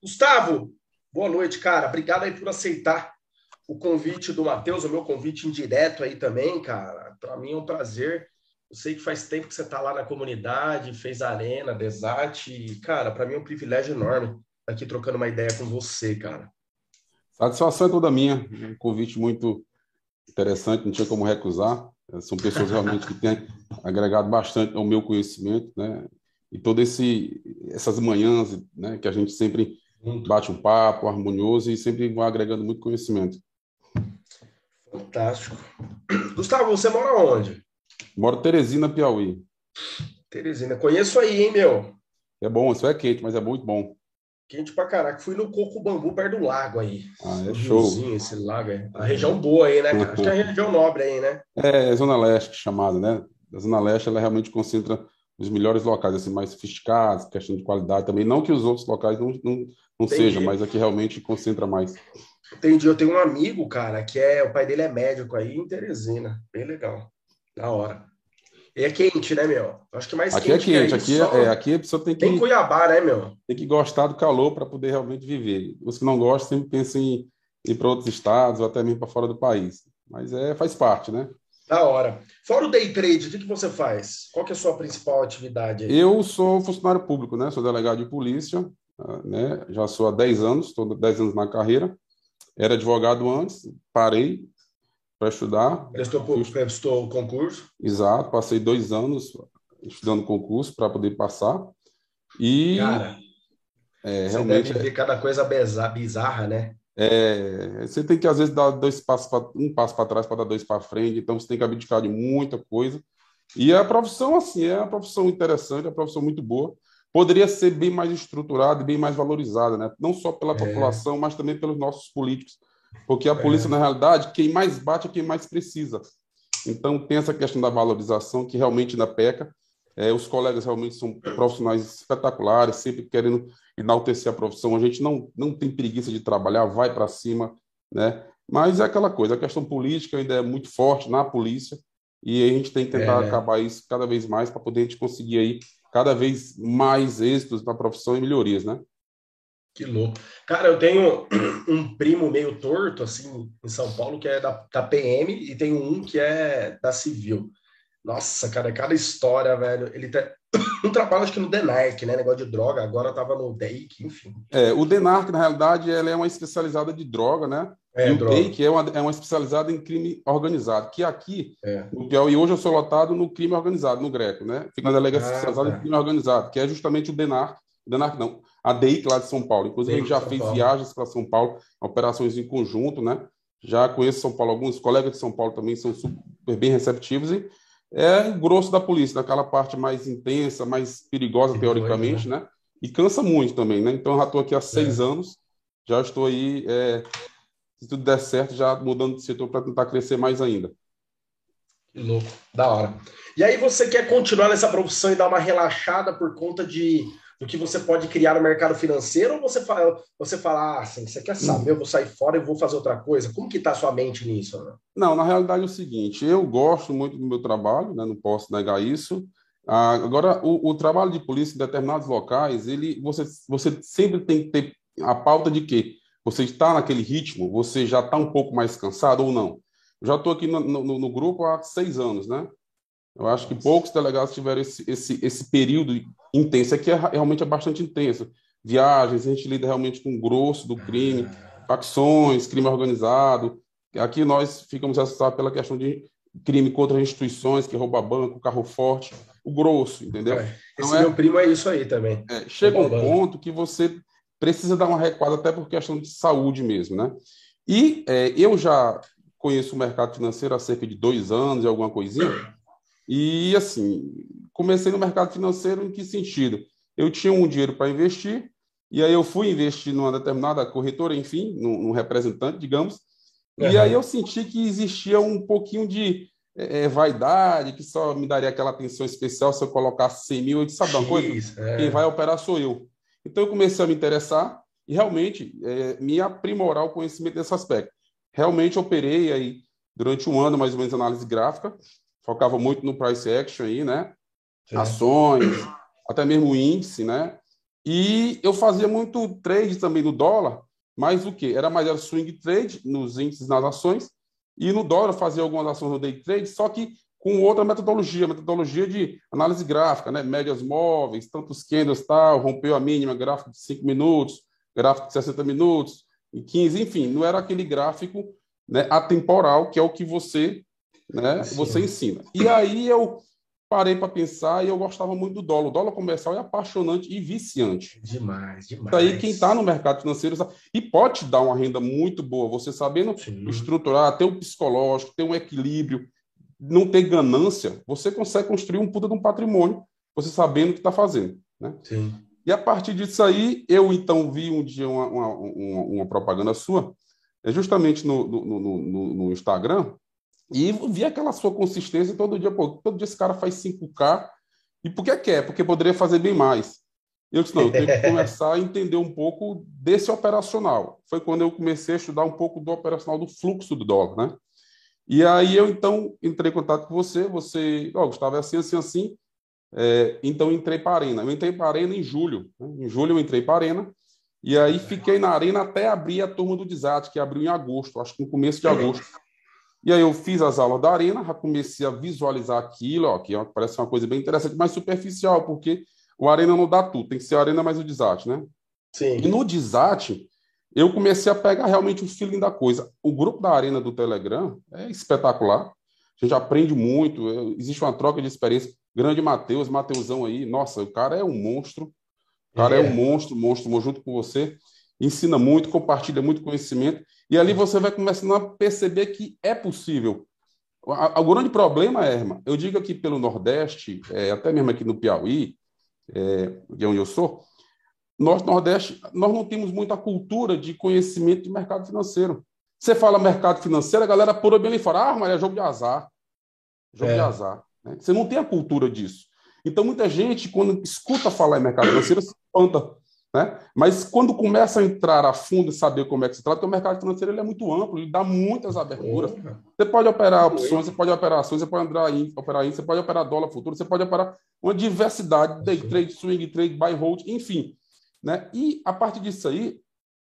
Gustavo, boa noite, cara. Obrigado aí por aceitar o convite do Matheus, o meu convite indireto aí também, cara. Para mim é um prazer. Eu sei que faz tempo que você está lá na comunidade, fez arena, Desate, cara, para mim é um privilégio enorme estar aqui trocando uma ideia com você, cara. Satisfação é toda minha. Um convite muito interessante, não tinha como recusar. São pessoas realmente que têm agregado bastante ao meu conhecimento, né? E todas essas manhãs, né, que a gente sempre bate um papo harmonioso e sempre vai agregando muito conhecimento. Fantástico. Gustavo, você mora onde? Moro em Teresina, Piauí. Teresina, conheço aí, hein, meu? É bom, isso é quente, mas é muito bom. Quente pra caraca. Fui no Coco Bambu, perto do lago aí. Ah, é show. Riozinho, esse lago aí. A região boa aí, né, cara? Acho que é a região nobre aí, né? É, Zona Leste chamada, né? A Zona Leste, ela realmente concentra os melhores locais, assim, mais sofisticados, questão de qualidade também. Não que os outros locais não, não, não sejam, mas aqui realmente concentra mais. Entendi. Eu tenho um amigo, cara, que é. O pai dele é médico aí em Teresina. Bem legal. Da hora. E é quente, né, meu? Acho que mais aqui é quente. é quente, aqui, é, é, aqui a pessoa tem que. Tem Cuiabá, né, meu? Tem que gostar do calor para poder realmente viver. Os que não gostam sempre pensam em ir para outros estados ou até mesmo para fora do país. Mas é, faz parte, né? Da hora. Fora o day trade, o que, que você faz? Qual é a sua principal atividade aí? Eu sou funcionário público, né? Sou delegado de polícia, ah, né? Já sou há 10 anos, estou 10 anos na carreira. Era advogado antes, parei para estudar. Prestou, prestou concurso? Exato, passei dois anos estudando concurso para poder passar. E. Cara, é, realmente. Deve ver cada coisa bizarra, né? É, você tem que, às vezes, dar dois passos pra, um passo para trás para dar dois para frente, então você tem que abdicar de muita coisa. E a profissão, assim, é uma profissão interessante, é uma profissão muito boa. Poderia ser bem mais estruturada e bem mais valorizada, né? não só pela é. população, mas também pelos nossos políticos. Porque a polícia, é. na realidade, quem mais bate é quem mais precisa. Então, tem essa questão da valorização que realmente ainda peca. É, os colegas realmente são profissionais espetaculares, sempre querendo enaltecer a profissão. A gente não, não tem preguiça de trabalhar, vai para cima, né? Mas é aquela coisa, a questão política ainda é muito forte na polícia e a gente tem que tentar é. acabar isso cada vez mais para poder a gente conseguir aí cada vez mais êxitos na profissão e melhorias, né? Que louco. Cara, eu tenho um primo meio torto, assim, em São Paulo, que é da, da PM, e tenho um que é da Civil. Nossa, cara, cada história, velho. Ele tá... não trabalha, acho que no Denarc, né? Negócio de droga, agora tava no DEIC, enfim. É, o Denarc, na realidade, ela é uma especializada de droga, né? É, e o DEIC é uma, é uma especializada em crime organizado, que aqui, é. no Piauí, hoje eu sou lotado no crime organizado, no Greco, né? Fica na delegacia ah, especializada tá. em crime organizado, que é justamente o Denarc, Denarc não, a DEIC lá de São Paulo. Inclusive, a gente já fez Paulo. viagens para São Paulo, operações em conjunto, né? Já conheço São Paulo, alguns colegas de São Paulo também são super bem receptivos e é o grosso da polícia, daquela parte mais intensa, mais perigosa, teoricamente, né? né? E cansa muito também, né? Então, eu já estou aqui há seis é. anos, já estou aí, é, se tudo der certo, já mudando de setor para tentar crescer mais ainda. Que louco, da hora. E aí, você quer continuar nessa profissão e dar uma relaxada por conta de do que você pode criar no mercado financeiro, ou você fala, você fala ah, assim, você quer saber, eu vou sair fora e vou fazer outra coisa? Como que está a sua mente nisso? Né? Não, na realidade é o seguinte, eu gosto muito do meu trabalho, né, não posso negar isso. Ah, agora, o, o, trabalho de polícia em determinados locais, ele, você, você sempre tem que ter a pauta de que você está naquele ritmo, você já está um pouco mais cansado ou não. Eu já estou aqui no, no, no grupo há seis anos, né? Eu acho que poucos delegados tiveram esse, esse, esse período intenso. Aqui é, realmente é bastante intenso. Viagens, a gente lida realmente com o grosso do crime, facções, crime organizado. Aqui nós ficamos assustados pela questão de crime contra instituições, que rouba banco, carro forte, o grosso, entendeu? É, então, meu primo é isso aí também. É, chega um ponto que você precisa dar uma recuada até por questão de saúde mesmo, né? E é, eu já conheço o mercado financeiro há cerca de dois anos e alguma coisinha, e, assim, comecei no mercado financeiro em que sentido? Eu tinha um dinheiro para investir, e aí eu fui investir numa determinada corretora, enfim, num, num representante, digamos, uhum. e aí eu senti que existia um pouquinho de é, é, vaidade, que só me daria aquela atenção especial se eu colocasse 100 mil. Eu disse, sabe uma coisa? É. Quem vai operar sou eu. Então eu comecei a me interessar e realmente é, me aprimorar o conhecimento desse aspecto. Realmente operei aí durante um ano, mais ou menos, análise gráfica, focava muito no price action aí, né? Sim. Ações, até mesmo índice, né? E eu fazia muito trade também no dólar, mas o que? Era mais era swing trade nos índices nas ações, e no dólar eu fazia algumas ações no day trade, só que com outra metodologia, metodologia de análise gráfica, né? médias móveis, tantos candles, tal, rompeu a mínima, gráfico de 5 minutos, gráfico de 60 minutos, e 15, enfim, não era aquele gráfico né, atemporal, que é o que você, né, você ensina. E aí eu parei para pensar e eu gostava muito do dólar. O dólar comercial é apaixonante e viciante. Demais, demais. Daí quem está no mercado financeiro sabe, e pode te dar uma renda muito boa, você sabendo Sim. estruturar, ter um psicológico, ter um equilíbrio, não ter ganância, você consegue construir um puta de um patrimônio, você sabendo o que está fazendo. Né? Sim. E a partir disso aí, eu então vi um dia uma, uma, uma, uma propaganda sua, é justamente no, no, no, no, Instagram, e vi aquela sua consistência todo dia. Pô, todo dia esse cara faz 5K, e por que quer? Porque poderia fazer bem mais. Eu disse, não, eu tenho que começar a entender um pouco desse operacional. Foi quando eu comecei a estudar um pouco do operacional do fluxo do dólar, né? E aí eu, então, entrei em contato com você, você, ó, oh, Gustavo, é assim, assim, assim, é, então entrei para a Arena. Eu entrei para a Arena em julho. Né? Em julho eu entrei para a Arena. E aí fiquei na Arena até abrir a turma do Desate, que abriu em agosto, acho que no começo de agosto. E aí eu fiz as aulas da Arena, já comecei a visualizar aquilo, ó, que é parece uma coisa bem interessante, mas superficial, porque o Arena não dá tudo, tem que ser a Arena mais o Desate, né? Sim. E no Desate, eu comecei a pegar realmente o feeling da coisa. O grupo da Arena do Telegram é espetacular. A gente aprende muito, existe uma troca de experiência. Grande Matheus, Mateusão aí, nossa, o cara é um monstro. O cara é, é um monstro, monstro, junto com você. Ensina muito, compartilha muito conhecimento. E ali você vai começando a perceber que é possível. O, grande problema, Erma, eu digo aqui pelo Nordeste, é, até mesmo aqui no Piauí, é, de onde eu sou, Norte Nordeste, nós não temos muita cultura de conhecimento de mercado financeiro. Você fala mercado financeiro, a galera pula bem ali fora. Ah, mas é jogo de azar. Jogo é. de azar. Né? Você não tem a cultura disso. Então, muita gente, quando escuta falar em mercado financeiro, se espanta. Né? Mas quando começa a entrar a fundo e saber como é que se trata, porque o mercado financeiro ele é muito amplo, ele dá muitas aberturas. Você pode operar opções, você pode operar ações, você pode operar índice, operar índice, você pode operar dólar futuro, você pode operar uma diversidade, day trade, swing trade, buy hold, enfim. Né? E a partir disso aí,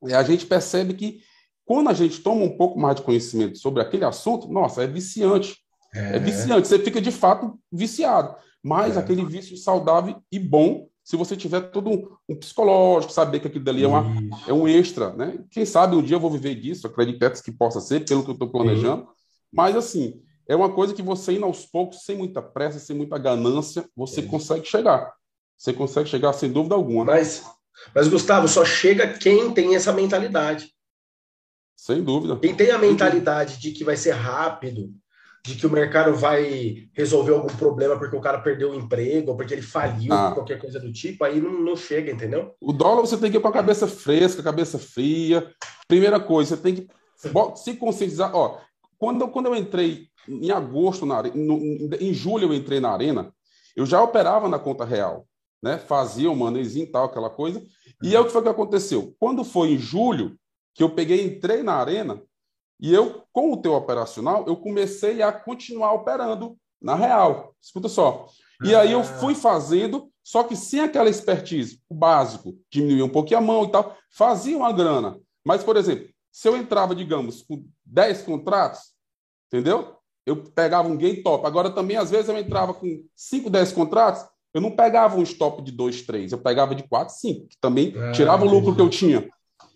é, a gente percebe que quando a gente toma um pouco mais de conhecimento sobre aquele assunto, nossa, é viciante. É, é viciante, você fica de fato viciado. Mas é. aquele vício saudável e bom, se você tiver todo um, um psicológico, saber que aquilo dali é, uma, é um extra, né? Quem sabe um dia eu vou viver disso, acredito que possa ser, pelo que eu estou planejando. Sim. Mas, assim, é uma coisa que você indo aos poucos, sem muita pressa, sem muita ganância, você consegue chegar. Você consegue chegar sem dúvida alguma. Mas, mas, Gustavo, só chega quem tem essa mentalidade. Sem dúvida. Quem tem a mentalidade de que vai ser rápido, de que o mercado vai resolver algum problema porque o cara perdeu o emprego, ou porque ele faliu, ah. qualquer coisa do tipo, aí não, não chega, entendeu? O dólar você tem que ir com a cabeça fresca, cabeça fria. Primeira coisa, você tem que se conscientizar. Ó, quando, quando eu entrei em agosto, na, no, em julho eu entrei na arena, eu já operava na conta real, né? Fazia o manezinho e tal, aquela coisa. E é o que foi que aconteceu? Quando foi em julho, que eu peguei, entrei na arena, e eu, com o teu operacional, eu comecei a continuar operando na real. Escuta só. E aí eu fui fazendo, só que sem aquela expertise, o básico, diminuir um pouquinho a mão e tal, fazia uma grana. Mas, por exemplo, se eu entrava, digamos, com 10 contratos, entendeu? Eu pegava um gain top. Agora também, às vezes, eu entrava com 5, 10 contratos, eu não pegava um stop de 2, 3, eu pegava de 4, 5, que também ah, tirava o lucro que eu tinha.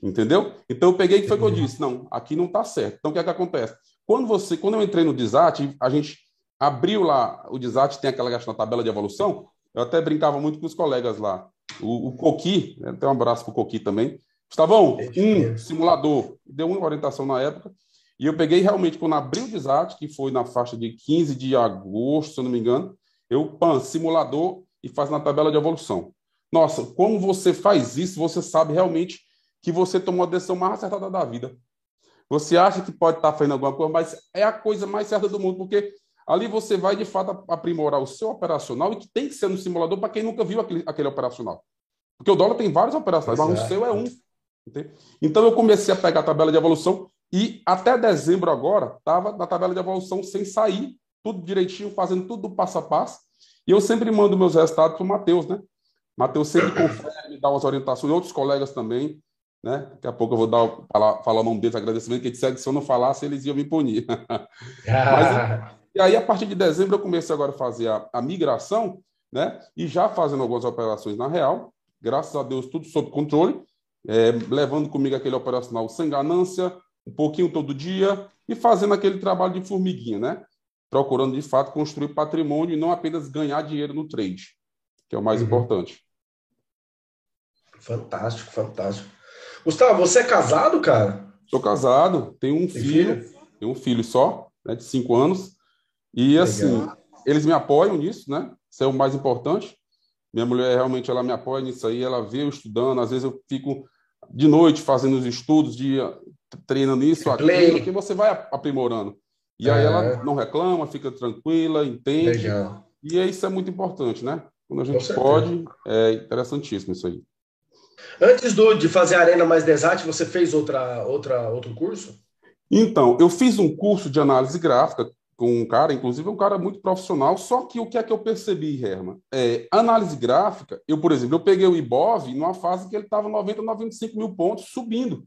Entendeu? Então eu peguei e foi o que eu disse, não, aqui não está certo. Então o que é que acontece? Quando você, quando eu entrei no Desat, a gente abriu lá, o Desat tem aquela da tabela de evolução, eu até brincava muito com os colegas lá. O, o Coqui, né, até um abraço para o Coqui também. Gustavão, um simulador, deu uma orientação na época, e eu peguei realmente, quando abri o Desat, que foi na faixa de 15 de agosto, se eu não me engano, eu, pan, simulador e faz na tabela de evolução. Nossa, como você faz isso, você sabe realmente que você tomou a decisão mais acertada da vida. Você acha que pode estar fazendo alguma coisa, mas é a coisa mais certa do mundo, porque ali você vai, de fato, aprimorar o seu operacional e que tem que ser no simulador para quem nunca viu aquele, aquele operacional. Porque o dólar tem vários operacionais, mas o seu é um. Entende? Então eu comecei a pegar a tabela de evolução e até dezembro agora estava na tabela de evolução sem sair, tudo direitinho, fazendo tudo passo a passo. E eu sempre mando meus resultados para o Matheus, né? Matheus sempre confere, me dá umas orientações, outros colegas também. Né? Daqui a pouco eu vou dar, falar, falar o nome deles, agradecimento, que disseram que se eu não falasse, eles iam me punir. Mas, e aí, a partir de dezembro, eu comecei agora a fazer a, a migração, né? E já fazendo algumas operações na real, graças a Deus, tudo sob controle, é, levando comigo aquele operacional sem ganância, um pouquinho todo dia, e fazendo aquele trabalho de formiguinha, né? Procurando, de fato, construir patrimônio e não apenas ganhar dinheiro no trade, que é o mais uhum. importante. Fantástico, fantástico. Gustavo, você é casado, cara? Sou casado, tenho um filho, filho, tenho um filho só, né, de cinco anos. E Legal. assim, eles me apoiam nisso, né? Isso é o mais importante. Minha mulher realmente ela me apoia nisso aí, ela vê eu estudando, às vezes eu fico de noite fazendo os estudos, dia treinando isso, aquilo, que você vai aprimorando. E aí ela é. não reclama, fica tranquila, entende. Legal. E isso é muito importante, né? Quando a gente pode, é interessantíssimo isso aí. Antes do, de fazer a Arena Mais Desate, você fez outra, outra, outro curso? Então, eu fiz um curso de análise gráfica com um cara, inclusive um cara muito profissional, só que o que é que eu percebi, Herman? É, análise gráfica, eu, por exemplo, eu peguei o Ibov numa fase que ele estava 90, 95 mil pontos subindo.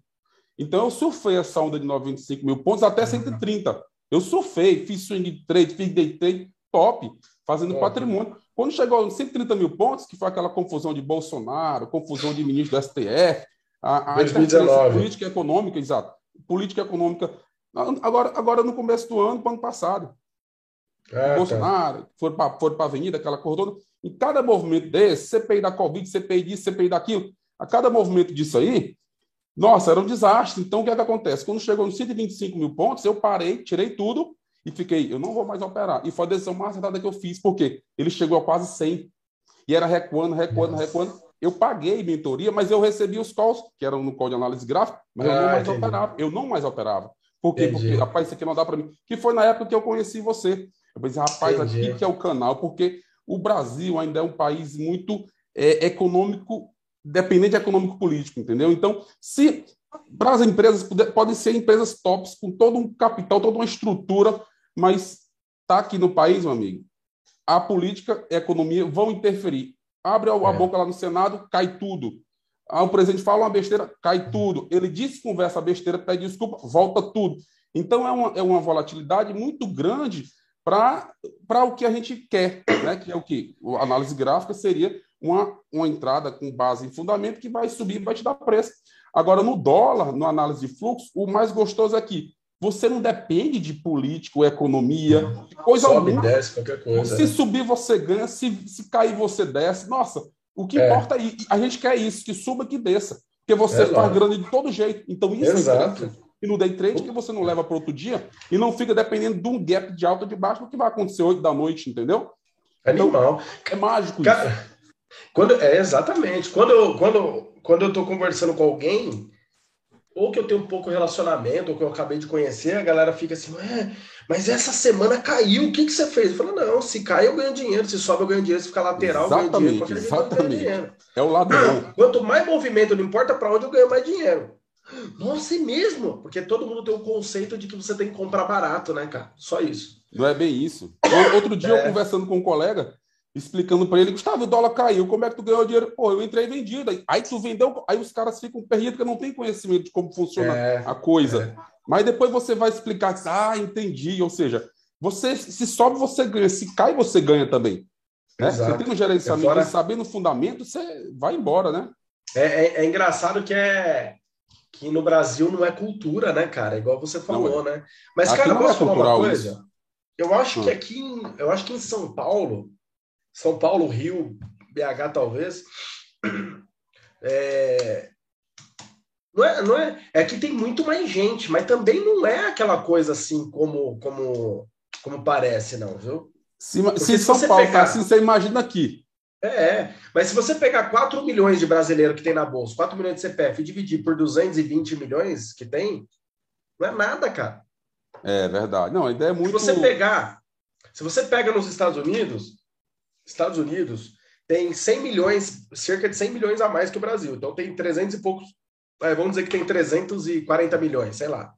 Então eu surfei essa onda de 95 mil pontos até 130. Eu surfei, fiz swing trade, fiz day trade, top, fazendo top. patrimônio. Quando chegou a 130 mil pontos, que foi aquela confusão de Bolsonaro, confusão de ministro do STF, a, a política econômica, exato, política econômica Agora, agora no começo do ano, ano passado. É, Bolsonaro, tá. foram para foram a avenida, aquela cor toda. Em cada movimento desse, CPI da Covid, CPI disso, CPI daquilo, a cada movimento disso aí, nossa, era um desastre. Então, o que é que acontece? Quando chegou nos 125 mil pontos, eu parei, tirei tudo e fiquei, eu não vou mais operar. E foi a decisão mais acertada que eu fiz, porque ele chegou a quase 100. E era recuando, recuando, nossa. recuando. Eu paguei mentoria, mas eu recebi os calls, que eram no call de análise gráfica, mas ah, eu não ah, mais entendi. operava. Eu não mais operava. Por quê? Entendi. Porque, rapaz, isso aqui não dá para mim. Que foi na época que eu conheci você. Eu pensei, rapaz, Entendi. aqui que é o canal, porque o Brasil ainda é um país muito é, econômico, dependente econômico-político, entendeu? Então, se para as empresas, podem ser empresas tops, com todo um capital, toda uma estrutura, mas está aqui no país, meu amigo, a política e a economia vão interferir. Abre a, é. boca lá no Senado, cai tudo. Ah, o presidente fala uma besteira, cai tudo. Ele disse conversa besteira, pede desculpa, volta tudo. Então é uma, é uma volatilidade muito grande para o que a gente quer, né? que é o que? A análise gráfica seria uma, uma entrada com base em fundamento que vai subir e vai te dar preço. Agora, no dólar, na análise de fluxo, o mais gostoso é que você não depende de político, economia, coisa Sobe, alguma. Desce, qualquer coisa. Se subir, você ganha. Se, se cair, você desce. Nossa, o que é. importa é a gente quer isso, que suba, que desça. Porque você é faz grana de todo jeito. Então isso é Exato. é E no day trade que você não leva para outro dia e não fica dependendo de um gap de alta de baixo do que vai acontecer hoje da noite, entendeu? Animal. Então, é mágico Cara, isso. Quando, é, exatamente. Quando quando, quando eu tô conversando com alguém, ou que eu tenho um pouco relacionamento, ou que eu acabei de conhecer, a galera fica assim, mas essa semana caiu, o que, que você fez? Eu falo, não, se cai eu ganho dinheiro, se sobe eu ganho dinheiro, se ficar lateral exatamente, eu ganho dinheiro. Exatamente, dinheiro. É o lado bom. Quanto mais movimento, não importa para onde eu ganho mais dinheiro. Nossa, é mesmo? Porque todo mundo tem o um conceito de que você tem que comprar barato, né, cara? Só isso. Não é bem isso. Outro dia é. eu conversando com um colega, explicando para ele, Gustavo, o dólar caiu, como é que tu ganhou dinheiro? Pô, eu entrei vendido. Aí tu vendeu, aí os caras ficam perdidos porque não tem conhecimento de como funciona é, a coisa. É. Mas depois você vai explicar, ah, entendi. Ou seja, você se sobe, você ganha, se cai, você ganha também. Né? Você tem um gerenciamento, é fora... sabendo o fundamento, você vai embora, né? É, é, é, engraçado que é que no Brasil não é cultura, né, cara? Igual você falou, é. né? Mas, aqui cara, posso é falar uma coisa? Isso. Eu acho hum. que aqui, em, eu acho que em São Paulo, são Paulo, Rio, BH talvez. É... Não é, não é, é que tem muito mais gente, mas também não é aquela coisa assim como como como parece, não, viu? Se, se, se São Paulo tá pegar... tá assim, você imagina aqui. É, é, mas se você pegar 4 milhões de brasileiros que tem na bolsa, 4 milhões de CPF e dividir por 220 milhões que tem, não é nada, cara. É verdade. Não, a ideia é muito. Se você pegar, se você pega nos Estados Unidos, Estados Unidos tem 100 milhões, cerca de 100 milhões a mais que o Brasil. Então tem 300 e poucos, é, vamos dizer que tem 340 milhões, sei lá.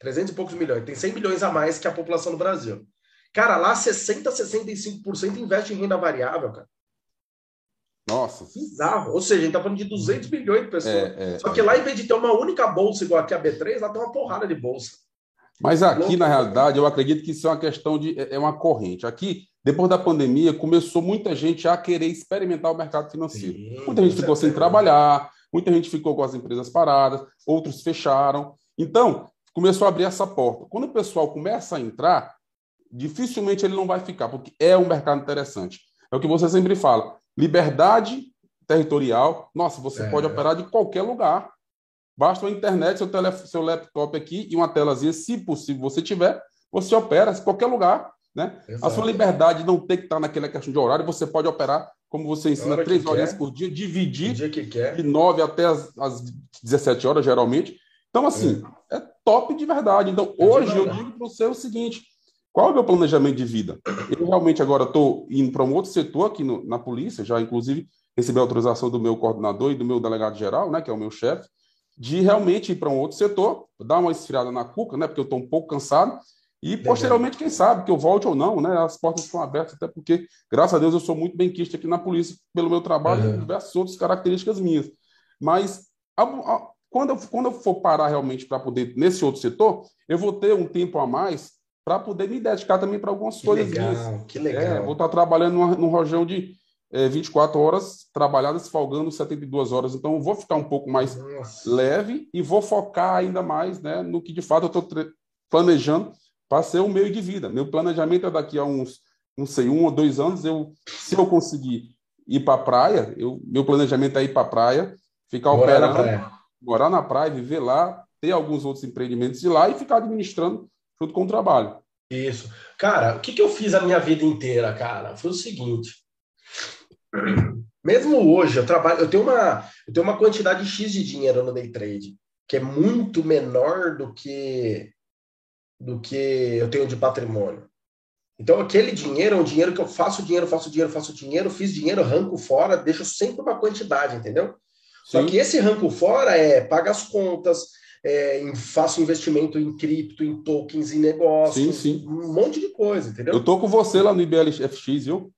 300 e poucos milhões. Tem 100 milhões a mais que a população do Brasil. Cara, lá 60, 65% investe em renda variável, cara. Nossa. Bizarro. Ou seja, a gente tá falando de 200 milhões de pessoas. É, é, Só que lá, em vez de ter uma única bolsa igual aqui a B3, lá tem uma porrada de bolsa. Mas aqui, na realidade, eu acredito que isso é uma questão de. É, é uma corrente. Aqui, depois da pandemia, começou muita gente a querer experimentar o mercado financeiro. Sim, muita gente ficou sem trabalhar, muita gente ficou com as empresas paradas, outros fecharam. Então, começou a abrir essa porta. Quando o pessoal começa a entrar, dificilmente ele não vai ficar, porque é um mercado interessante. É o que você sempre fala. Liberdade territorial. Nossa, você é. pode operar de qualquer lugar. Basta a internet, seu, seu laptop aqui e uma telazinha, se possível você tiver, você opera em qualquer lugar. Né? A sua liberdade não tem que estar naquela questão de horário, você pode operar, como você ensina, três horas por dia, dividir de 9 até as, as 17 horas, geralmente. Então, assim, é, é top de verdade. Então, é hoje eu digo para você o seguinte: qual é o meu planejamento de vida? Eu realmente agora estou indo para um outro setor aqui no, na polícia, já inclusive recebi a autorização do meu coordenador e do meu delegado geral, né, que é o meu chefe, de realmente ir para um outro setor, dar uma esfriada na cuca, né, porque eu estou um pouco cansado, e posteriormente, quem sabe, que eu volte ou não, né, as portas estão abertas, até porque, graças a Deus, eu sou muito bem quisto aqui na polícia pelo meu trabalho uhum. e diversas outras características minhas. Mas a, a, quando, eu, quando eu for parar realmente para poder, nesse outro setor, eu vou ter um tempo a mais para poder me dedicar também para algumas que coisas legal, minhas. Que legal. É, vou estar tá trabalhando num, num rojão de é, 24 horas trabalhadas, folgando 72 horas. Então, vou ficar um pouco mais Nossa. leve e vou focar ainda mais né, no que de fato eu estou planejando para ser o meio de vida. Meu planejamento é daqui a uns, não sei, um ou dois anos, eu, se eu conseguir ir para a praia, eu, meu planejamento é ir para a praia, ficar morar operando, na praia. morar na praia, viver lá, ter alguns outros empreendimentos de lá e ficar administrando junto com o trabalho. Isso. Cara, o que, que eu fiz a minha vida inteira, cara? Foi o seguinte. Mesmo hoje, eu trabalho, eu tenho uma, eu tenho uma quantidade X de dinheiro no day trade, que é muito menor do que do que eu tenho de patrimônio. Então, aquele dinheiro é um dinheiro que eu faço dinheiro, faço dinheiro, faço dinheiro, fiz dinheiro, arranco fora, deixo sempre uma quantidade, entendeu? Sim. Só que esse arranco fora é paga as contas, é, faço investimento em cripto, em tokens, em negócios, sim, sim. um monte de coisa, entendeu? Eu tô com você lá no IBLFX, viu?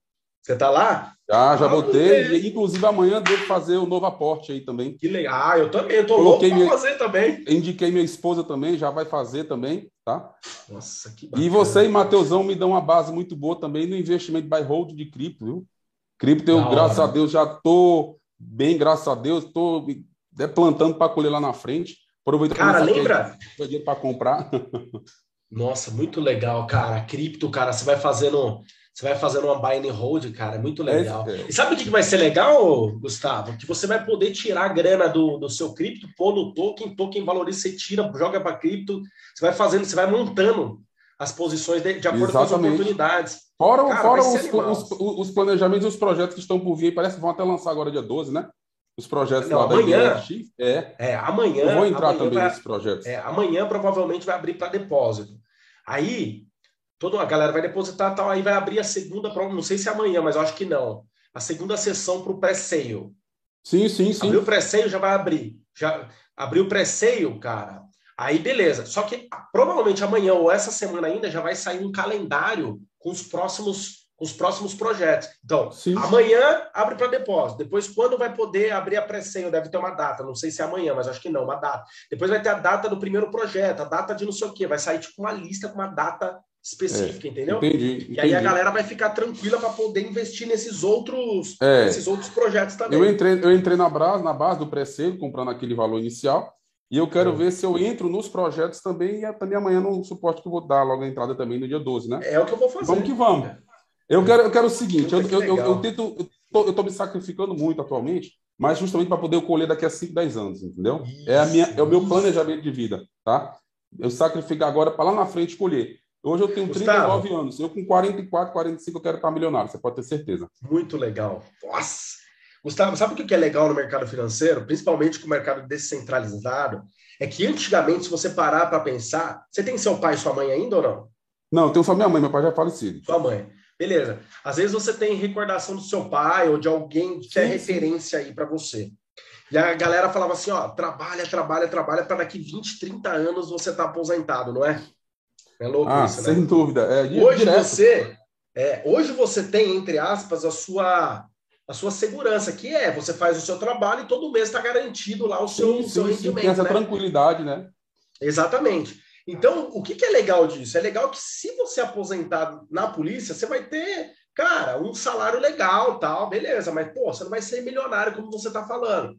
Você tá lá? Já, já ah, botei. E, inclusive, amanhã devo fazer o novo aporte aí também. Que legal. Ah, eu também. Eu tô Coloquei louco pra minha... fazer também. Indiquei minha esposa também, já vai fazer também, tá? Nossa, que bacana. E você e Mateusão me dão uma base muito boa também no investimento buy hold de cripto, viu? Cripto, eu, graças a Deus, já tô bem, graças a Deus, tô plantando para colher lá na frente. Aproveita cara, lembra? dinheiro para comprar. Nossa, muito legal, cara. Cripto, cara, você vai fazendo, você vai fazendo uma buy and hold, cara, é muito é legal. É, é. E sabe o que vai ser legal, Gustavo? Que você vai poder tirar a grana do, do seu cripto, pôr no token, token valoriza, você tira, joga para cripto, você vai fazendo, você vai montando as posições de, de acordo Exatamente. com as oportunidades. Fora, cara, fora os, os, os, planejamentos e os projetos que estão por vir, parece que vão até lançar agora dia 12, né? Os projetos Não, lá amanhã, da é. é, amanhã. Eu vou entrar também vai, nesses projetos. É, amanhã provavelmente vai abrir para depósito. Aí, toda a galera vai depositar tal, aí vai abrir a segunda, não sei se é amanhã, mas eu acho que não. A segunda sessão para o pré-sale. Sim, sim, sim. Abriu o pré-sale, já vai abrir. Já abriu o pré-sale, cara. Aí beleza. Só que provavelmente amanhã ou essa semana ainda já vai sair um calendário com os próximos os próximos projetos. Então, Sim. amanhã abre para depósito. Depois, quando vai poder abrir a pré-sale? Deve ter uma data. Não sei se é amanhã, mas acho que não, uma data. Depois vai ter a data do primeiro projeto, a data de não sei o quê. Vai sair tipo uma lista com uma data específica, é, entendeu? Entendi, entendi. E aí a galera vai ficar tranquila para poder investir nesses outros, é, nesses outros projetos também. Eu entrei, eu entrei na, base, na base do pré-sale, comprando aquele valor inicial. E eu quero é. ver se eu entro nos projetos também e também amanhã no suporte que eu vou dar logo a entrada também no dia 12, né? É o que eu vou fazer. Vamos que vamos. Eu quero, eu quero o seguinte, eu, eu, eu, eu, tento, eu tô, me sacrificando muito atualmente, mas justamente para poder colher daqui a 5, 10 anos, entendeu? Isso, é, a minha, é o meu planejamento de vida, tá? Eu sacrifico agora para lá na frente colher. Hoje eu tenho Gustavo, 39 anos, eu com 44, 45 eu quero estar milionário, você pode ter certeza. Muito legal. Nossa! Gustavo, sabe o que é legal no mercado financeiro, principalmente com o mercado descentralizado? É que antigamente, se você parar para pensar, você tem seu pai e sua mãe ainda ou não? Não, eu tenho só minha mãe, meu pai já é falecido. Sua mãe. Beleza. Às vezes você tem recordação do seu pai ou de alguém que é referência aí para você. E a galera falava assim, ó, trabalha, trabalha, trabalha para daqui 20, 30 anos você tá aposentado, não é? É louco ah, isso, né? Sem dúvida. É, hoje você, é, hoje você tem entre aspas a sua a sua segurança, que é você faz o seu trabalho e todo mês está garantido lá o seu, sim, seu sim, rendimento. Tem essa né? tranquilidade, né? Exatamente. Então, o que, que é legal disso? É legal que se você aposentado na polícia, você vai ter, cara, um salário legal, tal, beleza, mas, pô, você não vai ser milionário como você está falando.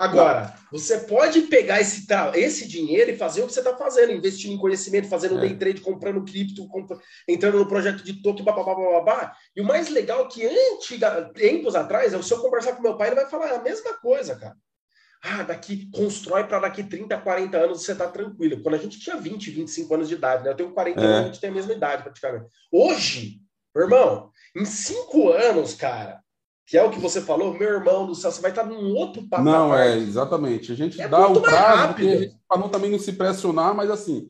Agora, você pode pegar esse, esse dinheiro e fazer o que você está fazendo, investindo em conhecimento, fazendo é. day trade, comprando cripto, comp... entrando no projeto de token, babá, babá. E o mais legal é que antiga, tempos atrás, se eu conversar com meu pai, ele vai falar a mesma coisa, cara. Ah, daqui constrói para daqui 30, 40 anos você tá tranquilo. Quando a gente tinha 20, 25 anos de idade, né? Eu tenho 40 é. anos, a gente tem a mesma idade praticamente. Hoje, irmão, em cinco anos, cara, que é o que você falou, meu irmão do céu, você vai estar num outro patamar. Não, é, exatamente. A gente é dá o prazo para não também não se pressionar, mas assim,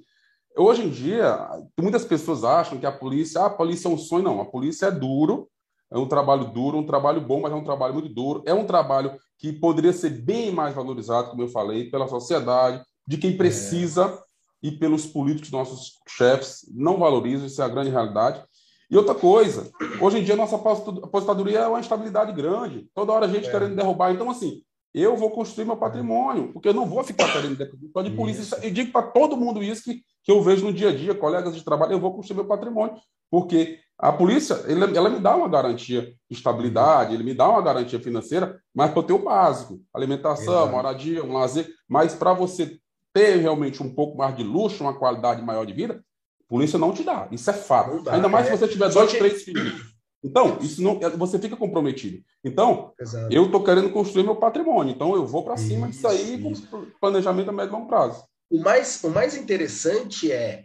hoje em dia, muitas pessoas acham que a polícia, ah, a polícia é um sonho, não, a polícia é duro, é um trabalho duro, um trabalho bom, mas é um trabalho muito duro, é um trabalho que poderia ser bem mais valorizado, como eu falei, pela sociedade, de quem precisa é. e pelos políticos, nossos chefes, não valorizam, isso é a grande realidade. E outra coisa, hoje em dia nossa aposentadoria é uma instabilidade grande. Toda hora a gente é. querendo derrubar. Então, assim, eu vou construir meu patrimônio, porque eu não vou ficar querendo só de polícia. E digo para todo mundo isso que, que eu vejo no dia a dia, colegas de trabalho, eu vou construir meu patrimônio, porque a polícia, ela me dá uma garantia de estabilidade, ele me dá uma garantia financeira, mas para eu ter o básico, alimentação, Exato. moradia, um lazer, mas para você ter realmente um pouco mais de luxo, uma qualidade maior de vida, polícia não te dá. Isso é fato. Dá, Ainda mais é. se você tiver dois, três filhos. Então, isso não, você fica comprometido. Então, Exato. eu estou querendo construir meu patrimônio. Então, eu vou para cima disso aí isso. com planejamento a médio e longo prazo. O mais, o mais interessante é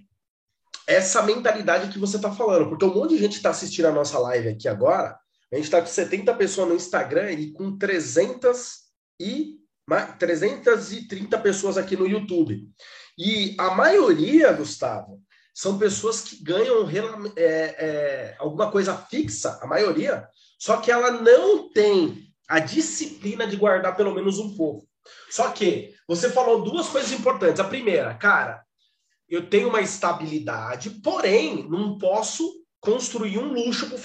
essa mentalidade que você está falando, porque um monte de gente está assistindo a nossa live aqui agora. A gente está com 70 pessoas no Instagram e com 300 e 330 pessoas aqui no YouTube. E a maioria, Gustavo, são pessoas que ganham é, é, alguma coisa fixa, a maioria, só que ela não tem a disciplina de guardar pelo menos um pouco. Só que você falou duas coisas importantes. A primeira, cara, eu tenho uma estabilidade, porém, não posso construir um luxo para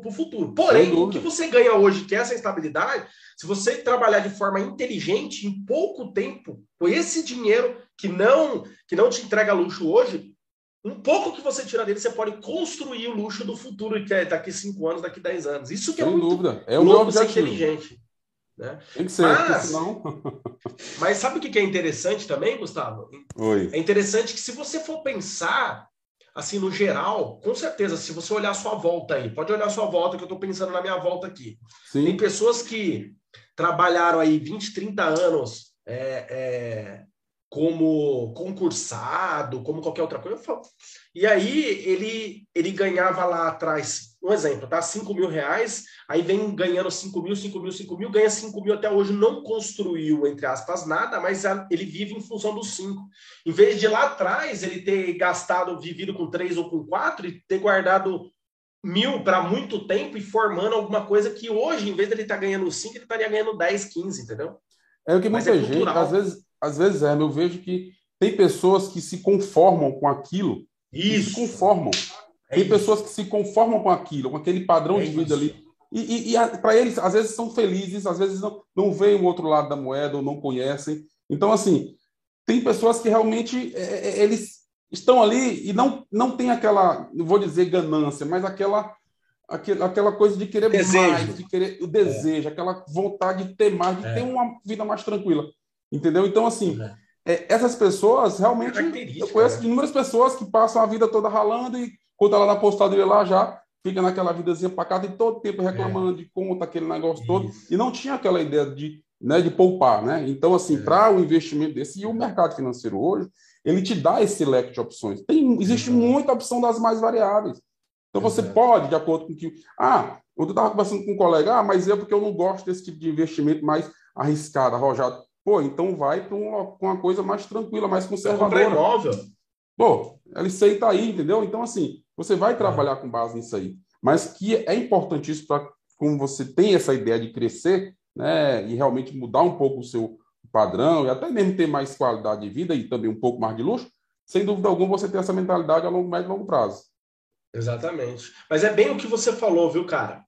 o futuro. Porém, o que você ganha hoje, que é essa estabilidade, se você trabalhar de forma inteligente, em pouco tempo, com esse dinheiro que não que não te entrega luxo hoje, um pouco que você tira dele, você pode construir o luxo do futuro, que é daqui cinco anos, daqui dez anos. Isso que é Sem é muito dúvida. É o louco ser inteligente. Né? Tem que ser, mas, senão... mas sabe o que é interessante também, Gustavo? Oi. É interessante que se você for pensar, assim, no geral, com certeza, se você olhar a sua volta aí, pode olhar a sua volta, que eu estou pensando na minha volta aqui. Sim. Tem pessoas que trabalharam aí 20, 30 anos é, é, como concursado, como qualquer outra coisa. E aí ele, ele ganhava lá atrás, um exemplo, tá? 5 mil reais, aí vem ganhando 5 mil, 5 mil, 5 mil, ganha 5 mil até hoje, não construiu, entre aspas, nada, mas ele vive em função dos 5. Em vez de lá atrás ele ter gastado, vivido com 3 ou com 4 e ter guardado mil para muito tempo e formando alguma coisa que hoje, em vez de ele estar tá ganhando 5, ele estaria ganhando 10, 15, entendeu? É o que muita é gente, às vezes, às vezes é, eu vejo que tem pessoas que se conformam com aquilo. Isso. Se conformam. É tem isso. pessoas que se conformam com aquilo, com aquele padrão é de vida isso. ali. E, e, e para eles, às vezes, são felizes, às vezes não, não veem o outro lado da moeda ou não conhecem. Então, assim, tem pessoas que realmente é, é, é eles estão ali e não, não tem aquela, não vou dizer ganância, mas aquela, aquela, aquela coisa de querer desejo. mais, de querer o desejo, é. aquela vontade de ter mais, de é. ter uma vida mais tranquila. Entendeu? Então, assim, é. é essas pessoas realmente. Eu conheço né? inúmeras pessoas que passam a vida toda ralando e quando ela na apostadoria lá já fica naquela vidazinha pacata e todo tempo reclamando é. de conta, aquele negócio Isso. todo. E não tinha aquela ideia de, né, de poupar, né? Então, assim, é. para o um investimento desse, e o mercado financeiro hoje, ele te dá esse leque de opções. Tem, existe muita opção das mais variáveis. Então, você pode, de acordo com que. Ah, eu estava conversando com um colega, ah, mas é porque eu não gosto desse tipo de investimento mais arriscado, arrojado. Pô, então vai para uma, uma, coisa mais tranquila, mais conservadora. imóvel. Pô, LCI está aí, entendeu? Então, assim, você vai trabalhar com base nisso aí. Mas que é importantíssimo para como você tem essa ideia de crescer, né, e realmente mudar um pouco o seu padrão, e até mesmo ter mais qualidade de vida e também um pouco mais de luxo, sem dúvida alguma você tem essa mentalidade a longo, médio e longo prazo. Exatamente. Mas é bem o que você falou, viu, cara?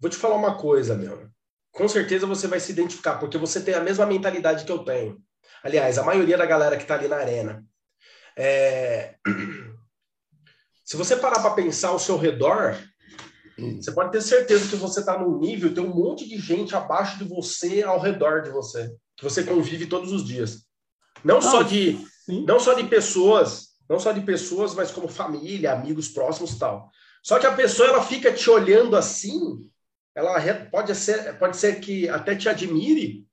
Vou te falar uma coisa, meu. Com certeza você vai se identificar, porque você tem a mesma mentalidade que eu tenho. Aliás, a maioria da galera que está ali na arena. É... Se você parar para pensar ao seu redor, você pode ter certeza que você está num nível, tem um monte de gente abaixo de você, ao redor de você, que você convive todos os dias. Não, só de, não só de pessoas, não só de pessoas, mas como família, amigos próximos, tal. Só que a pessoa ela fica te olhando assim, ela pode ser, pode ser que até te admire,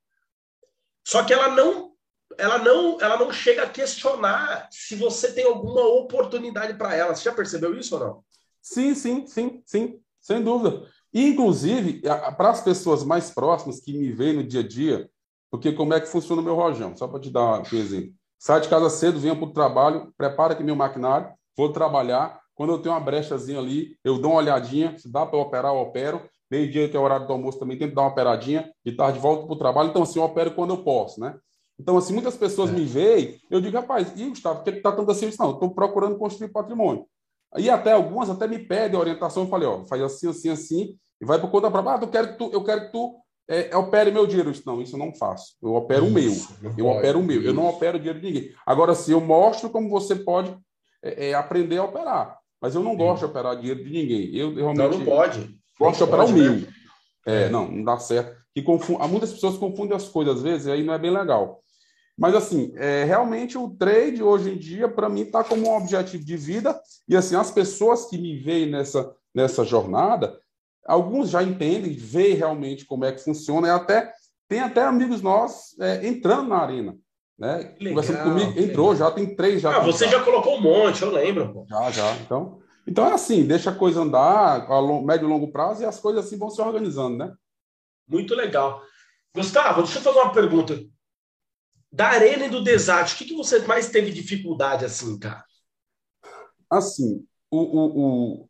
só que ela não ela não, ela não chega a questionar se você tem alguma oportunidade para ela. Você já percebeu isso ou não? Sim, sim, sim, sim. Sem dúvida. Inclusive, para as pessoas mais próximas que me veem no dia a dia, porque como é que funciona o meu rojão? Só para te dar um exemplo. Sai de casa cedo, venho para o trabalho, prepara aqui meu maquinário, vou trabalhar. Quando eu tenho uma brechazinha ali, eu dou uma olhadinha, se dá para operar, eu opero. Meio-dia, que é o horário do almoço, também tento dar uma operadinha. De tarde, volto para o trabalho. Então, assim, eu opero quando eu posso, né? Então, assim, muitas pessoas é. me veem, eu digo, rapaz, e Gustavo, por que está tanto assim? Não, estou procurando construir patrimônio. E até algumas até me pedem orientação. Eu falei, ó, faz assim, assim, assim, e vai por conta própria. Ah, eu quero que tu, eu quero que tu é, opere meu dinheiro. Eu disse, não, isso eu não faço. Eu opero isso, o meu. Eu pode, opero o meu. Isso. Eu não opero o dinheiro de ninguém. Agora, sim, eu mostro como você pode é, é, aprender a operar. Mas eu não gosto de operar dinheiro de ninguém. Eu realmente. Não, não pode. Gosto de operar o meu. Né? É, não, não dá certo. Que confund... Muitas pessoas confundem as coisas às vezes, e aí não é bem legal. Mas, assim, é, realmente o trade hoje em dia, para mim, está como um objetivo de vida. E, assim, as pessoas que me veem nessa, nessa jornada, alguns já entendem, veem realmente como é que funciona, e até tem até amigos nossos é, entrando na arena. Né? Legal, Conversando comigo, entrou, legal. já tem três. Já ah, você já colocou um monte, eu lembro. Pô. Já, já. Então, então é assim, deixa a coisa andar a long, médio e longo prazo e as coisas assim vão se organizando, né? Muito legal. Gustavo, deixa eu fazer uma pergunta. Da Arena e do Desate, o que, que você mais teve dificuldade assim, cara? Assim, o, o,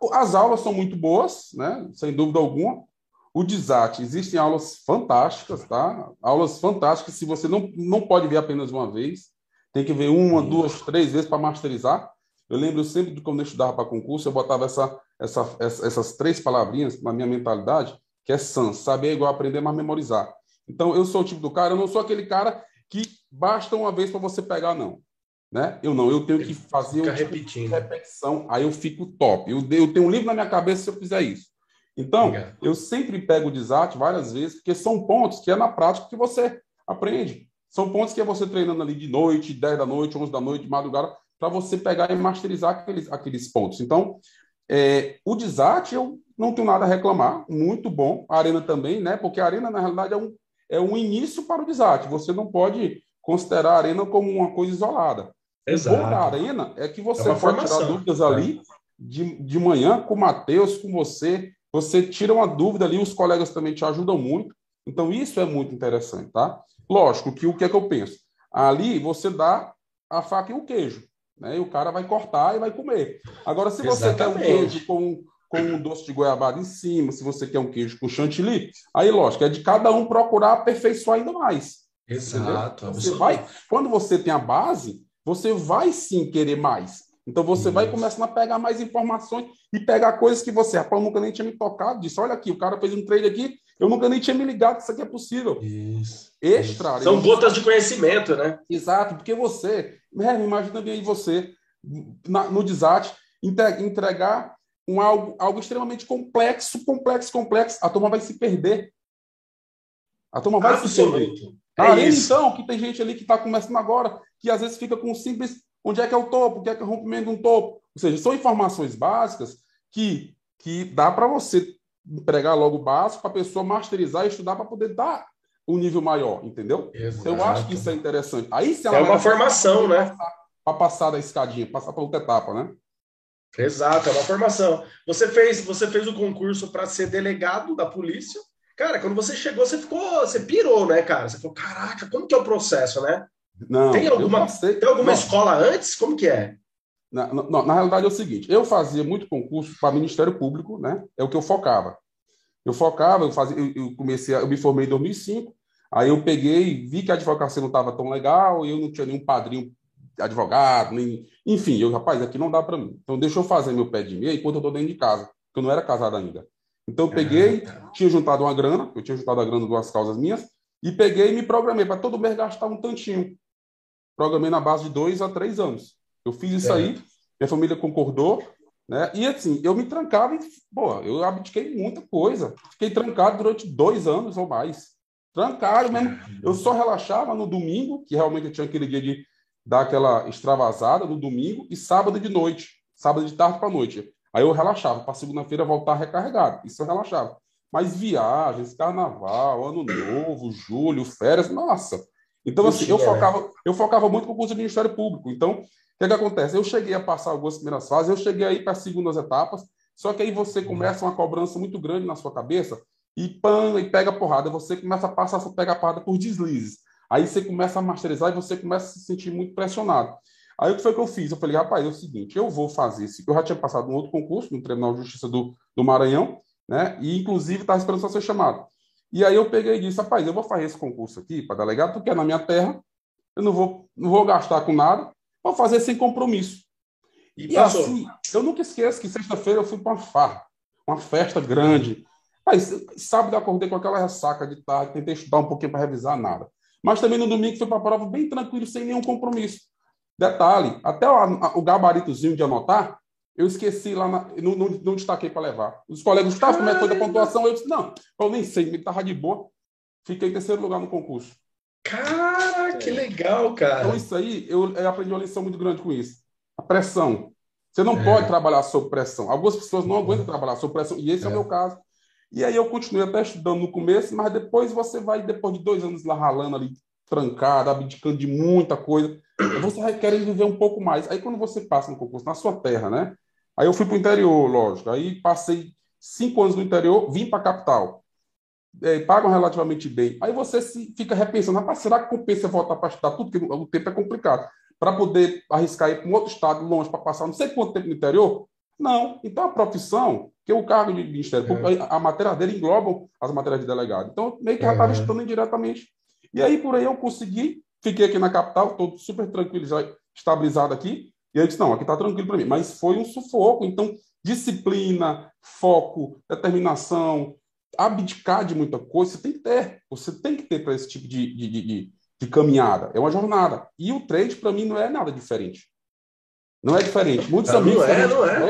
o, as aulas são muito boas, né? Sem dúvida alguma. O Desate, existem aulas fantásticas, tá? Aulas fantásticas, se você não, não pode ver apenas uma vez, tem que ver uma, duas, três vezes para masterizar. Eu lembro sempre de quando eu estudava para concurso, eu botava essa, essa, essas três palavrinhas na minha mentalidade, que é SANS, saber é igual aprender, mas memorizar. Então, eu sou o tipo do cara, eu não sou aquele cara que basta uma vez para você pegar, não. Né? Eu não, eu tenho que fazer uma tipo repetição, aí eu fico top. Eu, eu tenho um livro na minha cabeça se eu fizer isso. Então, Obrigado. eu sempre pego o desate várias vezes, porque são pontos que é na prática que você aprende. São pontos que é você treinando ali de noite, 10 da noite, 11 da noite, de madrugada, para você pegar e masterizar aqueles, aqueles pontos. Então, é, o desate eu não tenho nada a reclamar, muito bom. A arena também, né? Porque a arena, na realidade, é um é um início para o desate. Você não pode considerar a arena como uma coisa isolada. Exato. O bom da arena é que você é pode formação. tirar dúvidas ali de, de manhã com o Matheus, com você. Você tira uma dúvida ali, os colegas também te ajudam muito. Então, isso é muito interessante, tá? Lógico que o que é que eu penso? Ali você dá a faca e o queijo, né? E o cara vai cortar e vai comer. Agora, se você Exatamente. quer um queijo com com um doce de goiabada em cima, se você quer um queijo com chantilly, aí, lógico, é de cada um procurar aperfeiçoar ainda mais. Exato. Você vai, quando você tem a base, você vai sim querer mais. Então você Isso. vai começando a pegar mais informações e pegar coisas que você, rapaz, nunca nem tinha me tocado disso. Olha aqui, o cara fez um trade aqui, eu nunca nem tinha me ligado que isso aqui é possível. Isso. Extra. São gotas de conhecimento, né? Exato, porque você, imagina bem aí você, na, no desate, entregar um algo, algo extremamente complexo, complexo, complexo, a turma vai se perder. A turma vai Absoluto. se perder. É Além, então, que tem gente ali que está começando agora, que às vezes fica com um simples onde é que é o topo, o que é que é o rompimento de um topo. Ou seja, são informações básicas que, que dá para você entregar logo o básico para a pessoa masterizar e estudar para poder dar um nível maior, entendeu? Exato. Eu acho que isso é interessante. Aí, se ela é uma formação, né? Para passar da escadinha, passar para outra etapa, né? Exato, é uma formação. Você fez, você fez o concurso para ser delegado da polícia. Cara, quando você chegou, você ficou, você pirou, né, cara? Você falou, caraca, como que é o processo, né? Não, tem alguma, tem alguma escola antes? Como que é? Na, na, na, realidade é o seguinte, eu fazia muito concurso para Ministério Público, né? É o que eu focava. Eu focava, eu fazia, eu, eu comecei, eu me formei em 2005, aí eu peguei, vi que a advocacia não estava tão legal, eu não tinha nenhum padrinho advogado, nem... enfim, eu, rapaz, aqui não dá para mim. Então deixa eu fazer meu pé de meia enquanto eu estou dentro de casa, porque eu não era casado ainda. Então eu peguei, ah, tinha juntado uma grana, eu tinha juntado a grana de duas causas minhas, e peguei e me programei para todo mês gastar um tantinho. Programei na base de dois a três anos. Eu fiz isso é. aí, minha família concordou, né? E assim, eu me trancava e, pô, eu abdiquei muita coisa. Fiquei trancado durante dois anos ou mais. Trancado mesmo. Eu só relaxava no domingo, que realmente eu tinha aquele dia de dar aquela extravasada no domingo, e sábado de noite. Sábado de tarde para noite. Aí eu relaxava, para segunda-feira voltar recarregado. Isso eu relaxava. Mas viagens, carnaval, ano novo, julho, férias, nossa. Então, assim, eu focava, eu focava muito com o curso de Ministério Público. Então, que, é que acontece? Eu cheguei a passar algumas primeiras fases, eu cheguei aí para as segundas etapas, só que aí você começa uma cobrança muito grande na sua cabeça e pã, e pega porrada. Você começa a passar a pegar porrada por deslizes. Aí você começa a masterizar e você começa a se sentir muito pressionado. Aí o que foi que eu fiz? Eu falei, rapaz, é o seguinte, eu vou fazer esse. Eu já tinha passado um outro concurso no Tribunal de Justiça do, do Maranhão, né? E inclusive estava esperando só ser chamado. E aí eu peguei e disse, rapaz, eu vou fazer esse concurso aqui para delegado, porque é na minha terra, eu não vou, não vou gastar com nada, vou fazer sem compromisso. E, e assim, eu nunca esqueço que sexta-feira eu fui para uma farra, uma festa grande. Mas sábado eu acordei com aquela ressaca de tarde, tentei estudar um pouquinho para revisar nada. Mas também no domingo fui para a prova bem tranquilo, sem nenhum compromisso. Detalhe, até o, o gabaritozinho de anotar, eu esqueci lá, na, não, não, não, destaquei para levar. Os colegas, Gustavo, como é que foi da pontuação? Eu disse, não, eu nem sei, ele estava de boa. Fiquei em terceiro lugar no concurso. Cara, que legal, cara. Então, isso aí, eu, eu, aprendi uma lição muito grande com isso. A pressão. Você não é. pode trabalhar sob pressão. Algumas pessoas não aguentam trabalhar sob pressão, e esse é, é o meu caso. E aí eu continuei até estudando no começo, mas depois você vai, depois de dois anos lá ralando ali, trancado, abdicando de muita coisa, você vai querer viver um pouco mais. Aí quando você passa no concurso na sua terra, né? Aí eu fui para o interior, lógico. Aí passei cinco anos no interior, vim para a capital. É, pagam relativamente bem. Aí você se, fica repensando, rapaz, será que compensa voltar para estudar tudo? Porque o tempo é complicado. Para poder arriscar ir para um outro estado longe para passar não sei quanto tempo no interior? Não. Então a profissão, que o cargo de Ministério é. A matéria dele engloba as matérias de delegado. Então, meio que já estava é. estudando indiretamente. E aí, por aí, eu consegui, fiquei aqui na capital, estou super tranquilo, já estabilizado aqui. E eu disse, não, aqui está tranquilo para mim. Mas foi um sufoco. Então, disciplina, foco, determinação, abdicar de muita coisa, você tem que ter. Você tem que ter para esse tipo de, de, de, de, caminhada. É uma jornada. E o trade, para mim, não é nada diferente. Não é diferente. Muitos não, amigos... Não é, não é.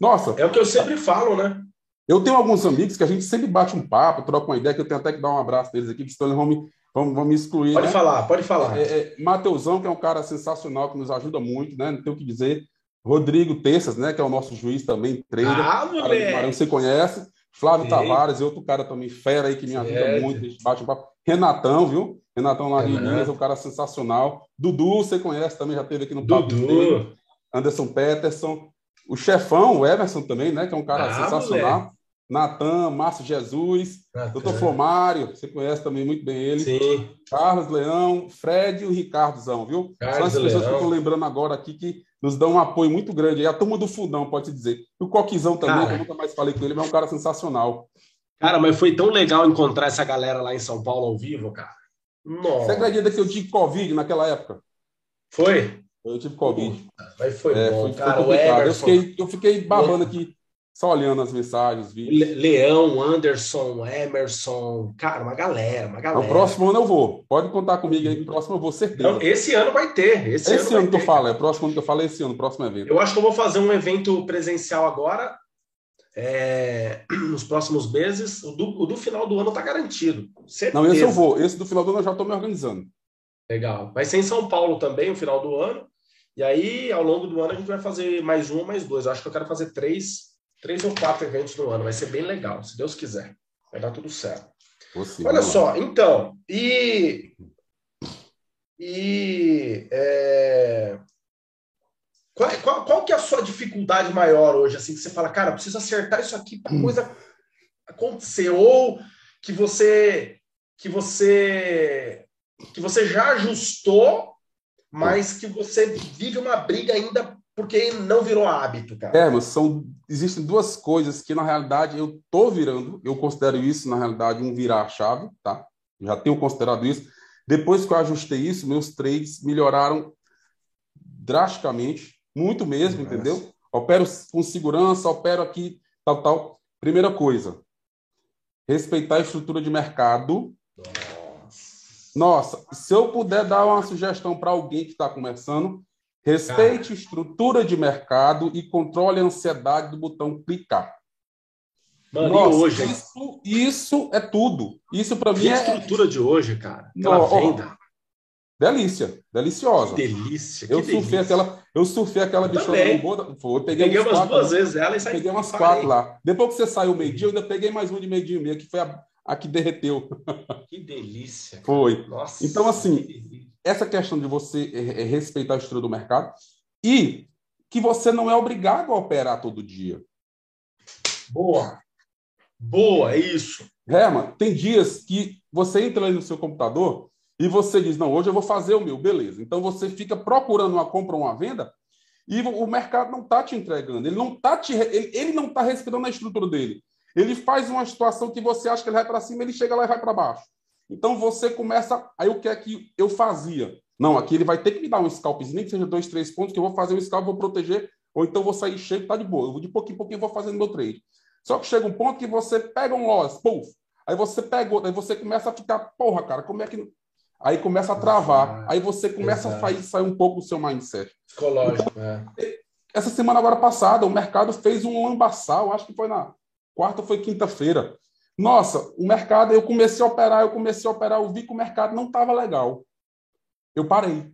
Nossa. É o que eu sempre falo, né? Eu tenho alguns amigos que a gente sempre bate um papo, troca uma ideia, que eu tenho até que dar um abraço deles aqui, que estão vão me, vão, vão me excluir. Pode né? falar, pode falar. É, é, Mateusão, que é um cara sensacional, que nos ajuda muito, né? Não tenho o que dizer. Rodrigo Terças, né? Que é o nosso juiz também, trader. Ah, moleque! Você conhece. Flávio Sim. Tavares, outro cara também, fera aí, que me ajuda muito, gente bate um papo. Renatão, viu? Renatão lá de Minas, é um cara sensacional. Dudu, você conhece também, já teve aqui no papo Dudu. Anderson Peterson. O chefão, o Everson também, né? Que é um cara ah, sensacional. Moleque. Natan, Márcio Jesus, Natan. doutor Flomário, você conhece também muito bem ele. Sim. Carlos Leão, Fred e o Ricardozão, viu? Carlos São as pessoas Leão. que eu estou lembrando agora aqui que nos dão um apoio muito grande. E a turma do Fundão, pode-se dizer. O Coquizão também, cara, que eu nunca mais falei com ele, mas é um cara sensacional. Cara, mas foi tão legal encontrar essa galera lá em São Paulo ao vivo, cara. Nossa. Você acredita que eu tive Covid naquela época? Foi? Eu tive Covid. Mas foi é, bom, foi, cara. Foi eu, fiquei, eu fiquei babando aqui só olhando as mensagens, vídeos. Leão, Anderson, Emerson, cara, uma galera, uma galera. No próximo ano eu vou. Pode contar comigo aí que no próximo eu vou, certeza. Não, esse ano vai ter. Esse, esse ano, ano que eu falo, é o próximo ano que eu falo, é esse ano, próximo evento. Eu acho que eu vou fazer um evento presencial agora, é, nos próximos meses. O do, o do final do ano está garantido. Certeza. Não, esse eu vou. Esse do final do ano eu já estou me organizando. Legal. Vai ser em São Paulo também, o final do ano. E aí, ao longo do ano, a gente vai fazer mais um, mais dois. Eu acho que eu quero fazer três três ou quatro eventos no ano. Vai ser bem legal, se Deus quiser. Vai dar tudo certo. Olha só, então, e. E. É, qual, qual, qual, que é a sua dificuldade maior hoje? Assim, que você fala, cara, preciso acertar isso aqui para coisa acontecer. Ou que você. Que você. Que você já ajustou, mas que você vive uma briga ainda porque não virou hábito, cara. É, mas são, existem duas coisas que, na realidade, eu tô virando. Eu considero isso, na realidade, um virar-chave, tá? Já tenho considerado isso. Depois que eu ajustei isso, meus trades melhoraram drasticamente, muito mesmo, Nossa. entendeu? Opero com segurança, opero aqui, tal, tal. Primeira coisa, respeitar a estrutura de mercado. Nossa, se eu puder dar uma sugestão para alguém que está começando, respeite a estrutura de mercado e controle a ansiedade do botão clicar. Mano, Nossa, hoje? Isso, isso é tudo. Isso para mim é. a estrutura de hoje, cara. Aquela venda. Delícia, deliciosa. Que delícia. Eu surfei delícia. aquela, eu surfei aquela bichona no. Eu peguei, peguei umas duas vezes ela e saí. Peguei umas quatro lá. Depois que você saiu meio-dia, eu ainda peguei mais um de meio-dia e meio, que foi a, a que derreteu. Que delícia. Cara. Foi. Nossa. Então, assim, essa questão de você é, é respeitar a estrutura do mercado e que você não é obrigado a operar todo dia. Boa. Boa, é isso. Herman, tem dias que você entra ali no seu computador e você diz, não, hoje eu vou fazer o meu, beleza. Então você fica procurando uma compra ou uma venda e o mercado não está te entregando, ele não está te, ele, ele não está respirando a estrutura dele. Ele faz uma situação que você acha que ele vai para cima, ele chega lá e vai para baixo. Então você começa. Aí o que é que eu fazia? Não, aqui ele vai ter que me dar um scalpzinho, nem que seja dois, três pontos, que eu vou fazer um scalp, vou proteger, ou então vou sair cheio, tá de boa. Eu vou de pouquinho em pouquinho vou fazendo meu trade. Só que chega um ponto que você pega um loss, puf, aí você pega outro, aí você começa a ficar, porra, cara, como é que. Aí começa a travar, aí você começa Exato. a sair, sair um pouco do seu mindset. Psicológico, então, é. Essa semana agora passada, o mercado fez um lambaçal, acho que foi na quarta ou foi quinta-feira. Nossa, o mercado, eu comecei a operar, eu comecei a operar, eu vi que o mercado não estava legal. Eu parei.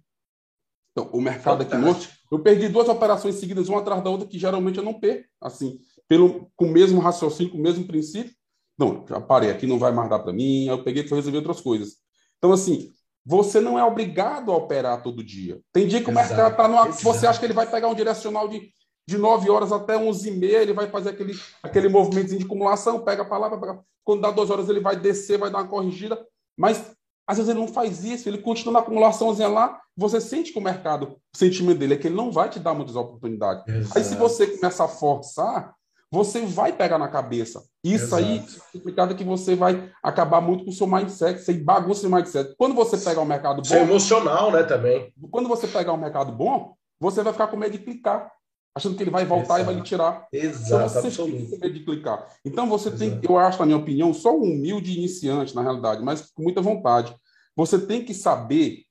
Então, o mercado aqui no eu perdi duas operações seguidas, uma atrás da outra, que geralmente eu não perco, assim, pelo, com o mesmo raciocínio, com o mesmo princípio. Não, já parei, aqui não vai mais dar para mim, aí eu peguei para resolver outras coisas. Então, assim, você não é obrigado a operar todo dia. Tem dia que Exato. o mercado está. Exato. Você acha que ele vai pegar um direcional de, de 9 horas até 11 e meia, ele vai fazer aquele, aquele movimento de acumulação, pega para lá, pega. Quando dá 2 horas, ele vai descer, vai dar uma corrigida. Mas às vezes ele não faz isso, ele continua na acumulaçãozinha lá, você sente que o mercado, o sentimento dele é que ele não vai te dar muitas oportunidades. Exato. Aí se você começa a forçar, você vai pegar na cabeça. Isso Exato. aí significa que você vai acabar muito com o seu mindset, você bagunça o mindset. Quando você pegar um mercado bom. Isso é emocional, né, também. Quando você pegar um mercado bom, você vai ficar com medo de clicar, achando que ele vai voltar Exato. e vai lhe tirar. Exato, então, você absoluto. De clicar. Então você Exato. tem, eu acho, na minha opinião, só um humilde iniciante, na realidade, mas com muita vontade. Você tem que saber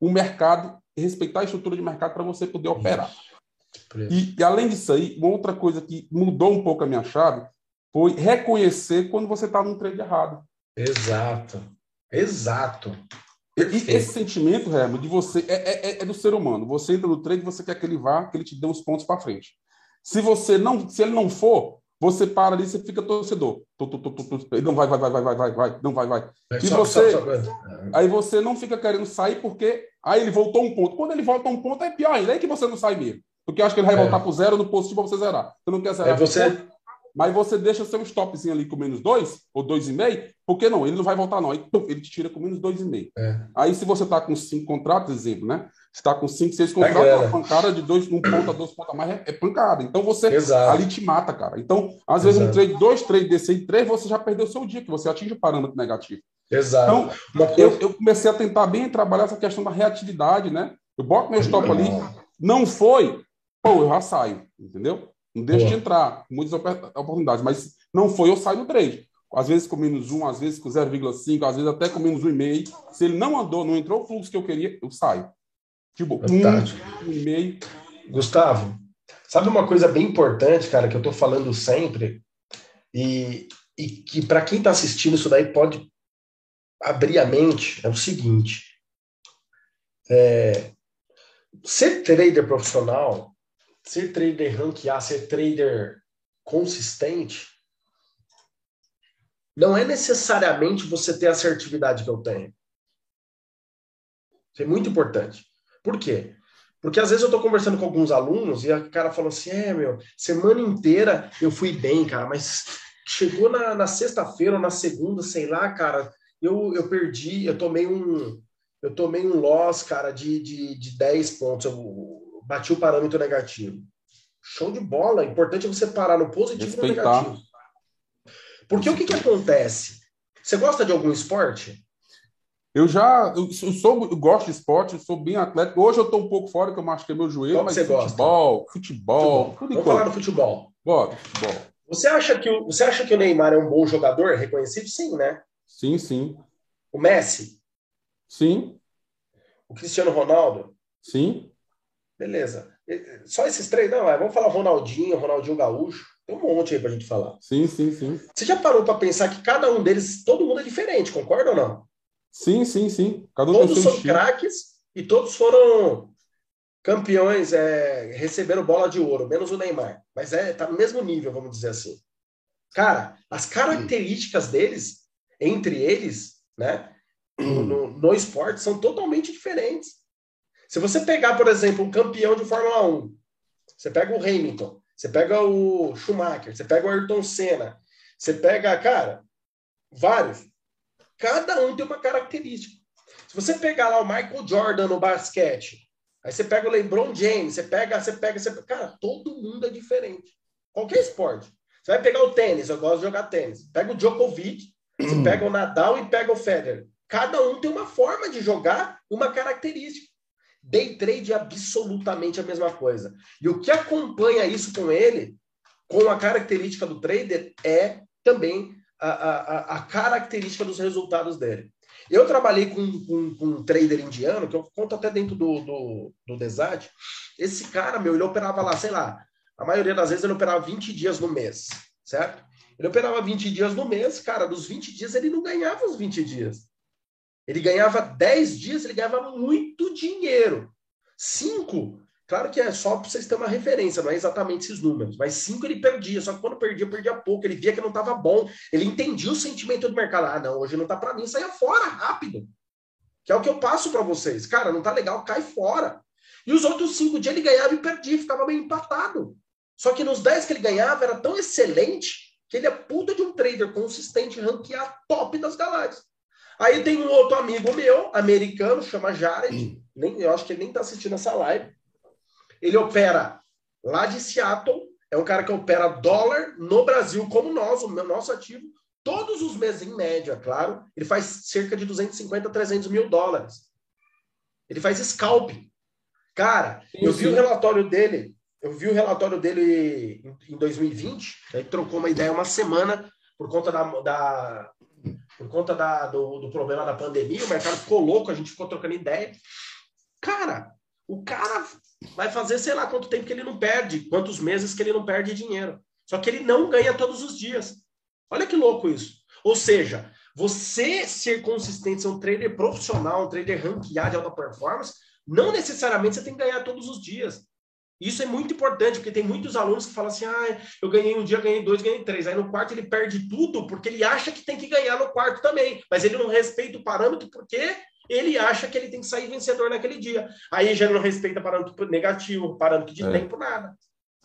o mercado, respeitar a estrutura de mercado para você poder operar. E, e, além disso aí, uma outra coisa que mudou um pouco a minha chave foi reconhecer quando você está num trade errado. Exato. Exato. E, e esse sentimento, Remo, de você é, é, é, do ser humano. Você entra no trade, você quer que ele vá, que ele te dê uns pontos para frente. Se você não, se ele não for, você para ali, você fica torcedor. Não vai, vai, vai, vai, vai, vai, não vai, vai. E você, aí você não fica querendo sair porque aí ele voltou um ponto. Quando ele volta um ponto é pior ainda, é que você não sai mesmo. Porque acho que ele vai é. voltar para zero no positivo para você zerar. Você não quer zerar. É você... Mas você deixa seu stopzinho ali com menos dois ou dois e meio, porque não, ele não vai voltar não. Aí ele te tira com menos dois e meio. É. Aí se você está com cinco contratos, exemplo, né? Você está com cinco, seis contratos, é, uma pancada de dois, um ponto a dois pontos a mais é, é, pancada. Então você Exato. ali te mata, cara. Então, às vezes, Exato. um trade, dois trade desse aí, três, você já perdeu seu dia, que você atinge o parâmetro negativo. Exato. Então, eu, eu comecei a tentar bem trabalhar essa questão da reatividade, né? Eu boto meu stop ali, não foi, pô, eu já saio, entendeu? Não deixa de entrar, muitas oportunidades, mas não foi, eu saio do trade. Às vezes com menos um, às vezes com 0,5, às vezes até com menos um e meio. Se ele não andou, não entrou o fluxo que eu queria, eu saio. Tipo, um, um e meio. Gustavo, sabe uma coisa bem importante, cara, que eu tô falando sempre, e, e que para quem tá assistindo isso daí pode abrir a mente, é o seguinte. É, ser trader profissional ser trader rank A, ser trader consistente, não é necessariamente você ter a assertividade que eu tenho. Isso é muito importante. Por quê? Porque às vezes eu estou conversando com alguns alunos e o cara falou assim: é, meu, semana inteira eu fui bem, cara, mas chegou na, na sexta-feira ou na segunda, sei lá, cara, eu, eu perdi, eu tomei um. Eu tomei um loss, cara, de, de, de 10 pontos. Eu, bati o parâmetro negativo. Show de bola. O importante é você parar no positivo e no negativo. Porque o que, que acontece? Você gosta de algum esporte? Eu já eu sou, eu gosto de esporte, eu sou bem atlético. Hoje eu estou um pouco fora, que eu machuquei meu joelho, Qual mas você futebol, gosta? futebol, futebol. Vamos falar do futebol. Bora, futebol. Você acha, que o, você acha que o Neymar é um bom jogador? Reconhecido? Sim, né? Sim, sim. O Messi? Sim. O Cristiano Ronaldo? Sim. Beleza. Só esses três? Não, vamos falar Ronaldinho, Ronaldinho Gaúcho. Tem um monte aí pra gente falar. Sim, sim, sim. Você já parou para pensar que cada um deles, todo mundo é diferente, concorda ou não? Sim, sim, sim. Cada um todos são craques e todos foram campeões, é, receberam bola de ouro, menos o Neymar. Mas é, tá no mesmo nível, vamos dizer assim. Cara, as características deles, entre eles, né, no, no, no esporte, são totalmente diferentes. Se você pegar, por exemplo, um campeão de Fórmula 1, você pega o Hamilton, você pega o Schumacher, você pega o Ayrton Senna, você pega, cara, vários. Cada um tem uma característica. Se você pegar lá o Michael Jordan no basquete, aí você pega o LeBron James, você pega, você pega, você cara, todo mundo é diferente. Qualquer esporte. Você vai pegar o tênis, eu gosto de jogar tênis. Pega o Djokovic, você hum. pega o Nadal e pega o Federer. Cada um tem uma forma de jogar, uma característica. Day trade é absolutamente a mesma coisa. E o que acompanha isso com ele, com a característica do trader, é também a, a, a característica dos resultados dele. Eu trabalhei com, com, com, um trader indiano, que eu conto até dentro do, do, do. Esse cara, meu, ele operava lá, sei lá, a maioria das vezes ele operava 20 dias no mês, certo? Ele operava 20 dias no mês, cara, dos 20 dias ele não ganhava os 20 dias. Ele ganhava 10 dias, ele ganhava muito dinheiro. Cinco, claro que é só para vocês terem uma referência, não é exatamente esses números, mas cinco ele perdia, só que quando perdia, perdia pouco. Ele via que não estava bom, ele entendia o sentimento do mercado. Ah, não, hoje não está para mim, saia fora rápido. Que é o que eu passo para vocês. Cara, não tá legal, cai fora. E os outros cinco dias ele ganhava e perdia, ficava meio empatado. Só que nos 10 que ele ganhava era tão excelente que ele é puta de um trader consistente, ranquear top das galáxias. Aí tem um outro amigo meu, americano, chama Jared. Hum. Nem, eu acho que ele nem está assistindo essa live. Ele opera lá de Seattle. É um cara que opera dólar no Brasil, como nós, o nosso ativo, todos os meses, em média, claro. Ele faz cerca de 250, 300 mil dólares. Ele faz scalp. Cara, sim, eu vi sim. o relatório dele. Eu vi o relatório dele em 2020. Aí trocou uma ideia uma semana por conta da, da por conta da, do, do problema da pandemia, o mercado ficou louco, a gente ficou trocando ideia. Cara, o cara vai fazer sei lá quanto tempo que ele não perde, quantos meses que ele não perde dinheiro. Só que ele não ganha todos os dias. Olha que louco isso. Ou seja, você ser consistente, ser um trader profissional, um trader ranqueado de alta performance, não necessariamente você tem que ganhar todos os dias. Isso é muito importante, porque tem muitos alunos que falam assim: ah, eu ganhei um dia, ganhei dois, ganhei três. Aí no quarto ele perde tudo, porque ele acha que tem que ganhar no quarto também. Mas ele não respeita o parâmetro porque ele acha que ele tem que sair vencedor naquele dia. Aí já não respeita parâmetro negativo, parâmetro de é. tempo, nada.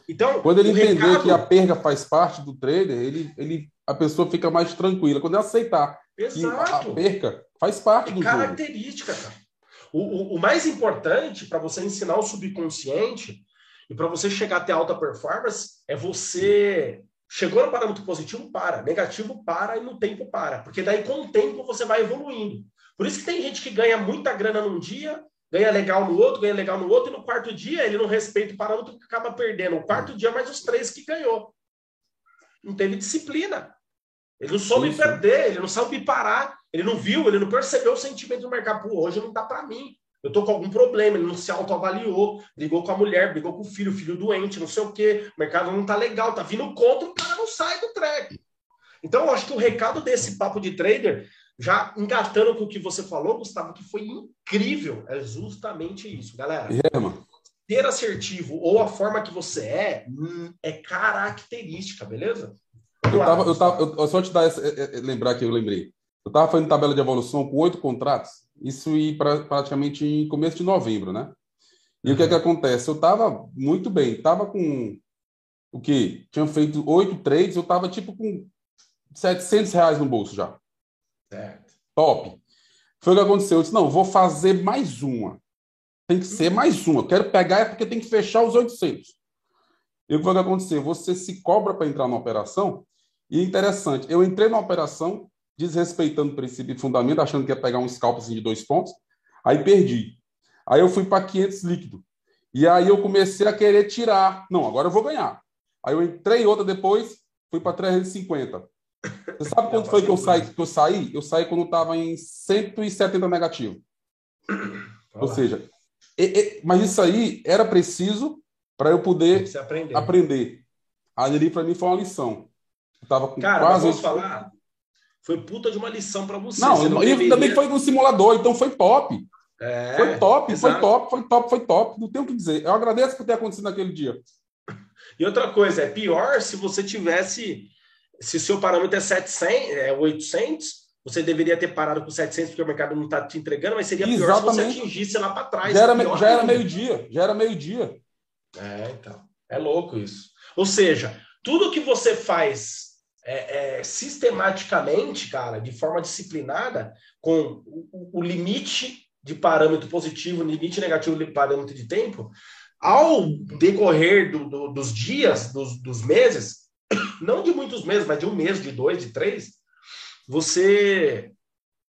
Então, quando ele entender recado... que a perda faz parte do trader, ele, ele, a pessoa fica mais tranquila. Quando ele aceitar Exato. que a perca faz parte é do característica, jogo. cara. O, o, o mais importante para você ensinar o subconsciente e para você chegar até alta performance, é você. Chegou no parâmetro positivo, para. Negativo, para. E no tempo, para. Porque daí, com o tempo, você vai evoluindo. Por isso que tem gente que ganha muita grana num dia, ganha legal no outro, ganha legal no outro, e no quarto dia ele não respeita o parâmetro que acaba perdendo. O quarto dia, mais os três que ganhou. Não teve disciplina. Ele não soube sim, sim. perder, ele não sabe parar, ele não viu, ele não percebeu o sentimento do mercado. Pô, hoje não dá para mim. Eu tô com algum problema, ele não se autoavaliou, brigou com a mulher, brigou com o filho, o filho doente, não sei o quê, o mercado não tá legal, tá vindo contra, o cara não sai do track. Então, eu acho que o recado desse papo de trader, já engatando com o que você falou, Gustavo, que foi incrível, é justamente isso, galera. É, mano. Ter assertivo ou a forma que você é, hum, é característica, beleza? Eu, tava, eu, tava, eu só te dar essa, é, é, lembrar que eu lembrei. Eu estava fazendo tabela de evolução com oito contratos isso ir pra, praticamente em começo de novembro, né? E uhum. o que é que acontece? Eu estava muito bem, estava com o que? Tinha feito oito trades, eu estava tipo com 700 reais no bolso já. Certo. Top. Foi o que aconteceu. Eu disse, não, vou fazer mais uma. Tem que ser mais uma. Eu quero pegar é porque tem que fechar os 800. E o que foi que aconteceu? Você se cobra para entrar na operação. E interessante, eu entrei na operação, desrespeitando o princípio e fundamento, achando que ia pegar um scalp assim, de dois pontos. Aí perdi. Aí eu fui para 500 líquido. E aí eu comecei a querer tirar. Não, agora eu vou ganhar. Aí eu entrei outra depois, fui para 350. Você sabe quanto foi que eu saí? Que eu saí? Eu saí quando estava em 170 negativo. Ou seja, e, e, mas isso aí era preciso para eu poder aprender. aprender. Ali para mim foi uma lição. Eu tava com Cara, quase falar. Foi puta de uma lição para você. Não, você não deveria... também foi no simulador, então foi top. É, foi top, exato. foi top, foi top, foi top. Não tenho o que dizer. Eu agradeço por ter acontecido naquele dia. E outra coisa, é pior se você tivesse. Se seu parâmetro é 700, é 800, você deveria ter parado com 700 porque o mercado não está te entregando, mas seria pior Exatamente. se você atingisse lá para trás. Já era, já era meio-dia, já era meio-dia. É, então. É louco isso. Ou seja, tudo que você faz é, é, sistematicamente, cara, de forma disciplinada, com o, o limite de parâmetro positivo, limite negativo de parâmetro de tempo, ao decorrer do, do, dos dias, dos, dos, meses, não de muitos meses, mas de um mês, de dois, de três, você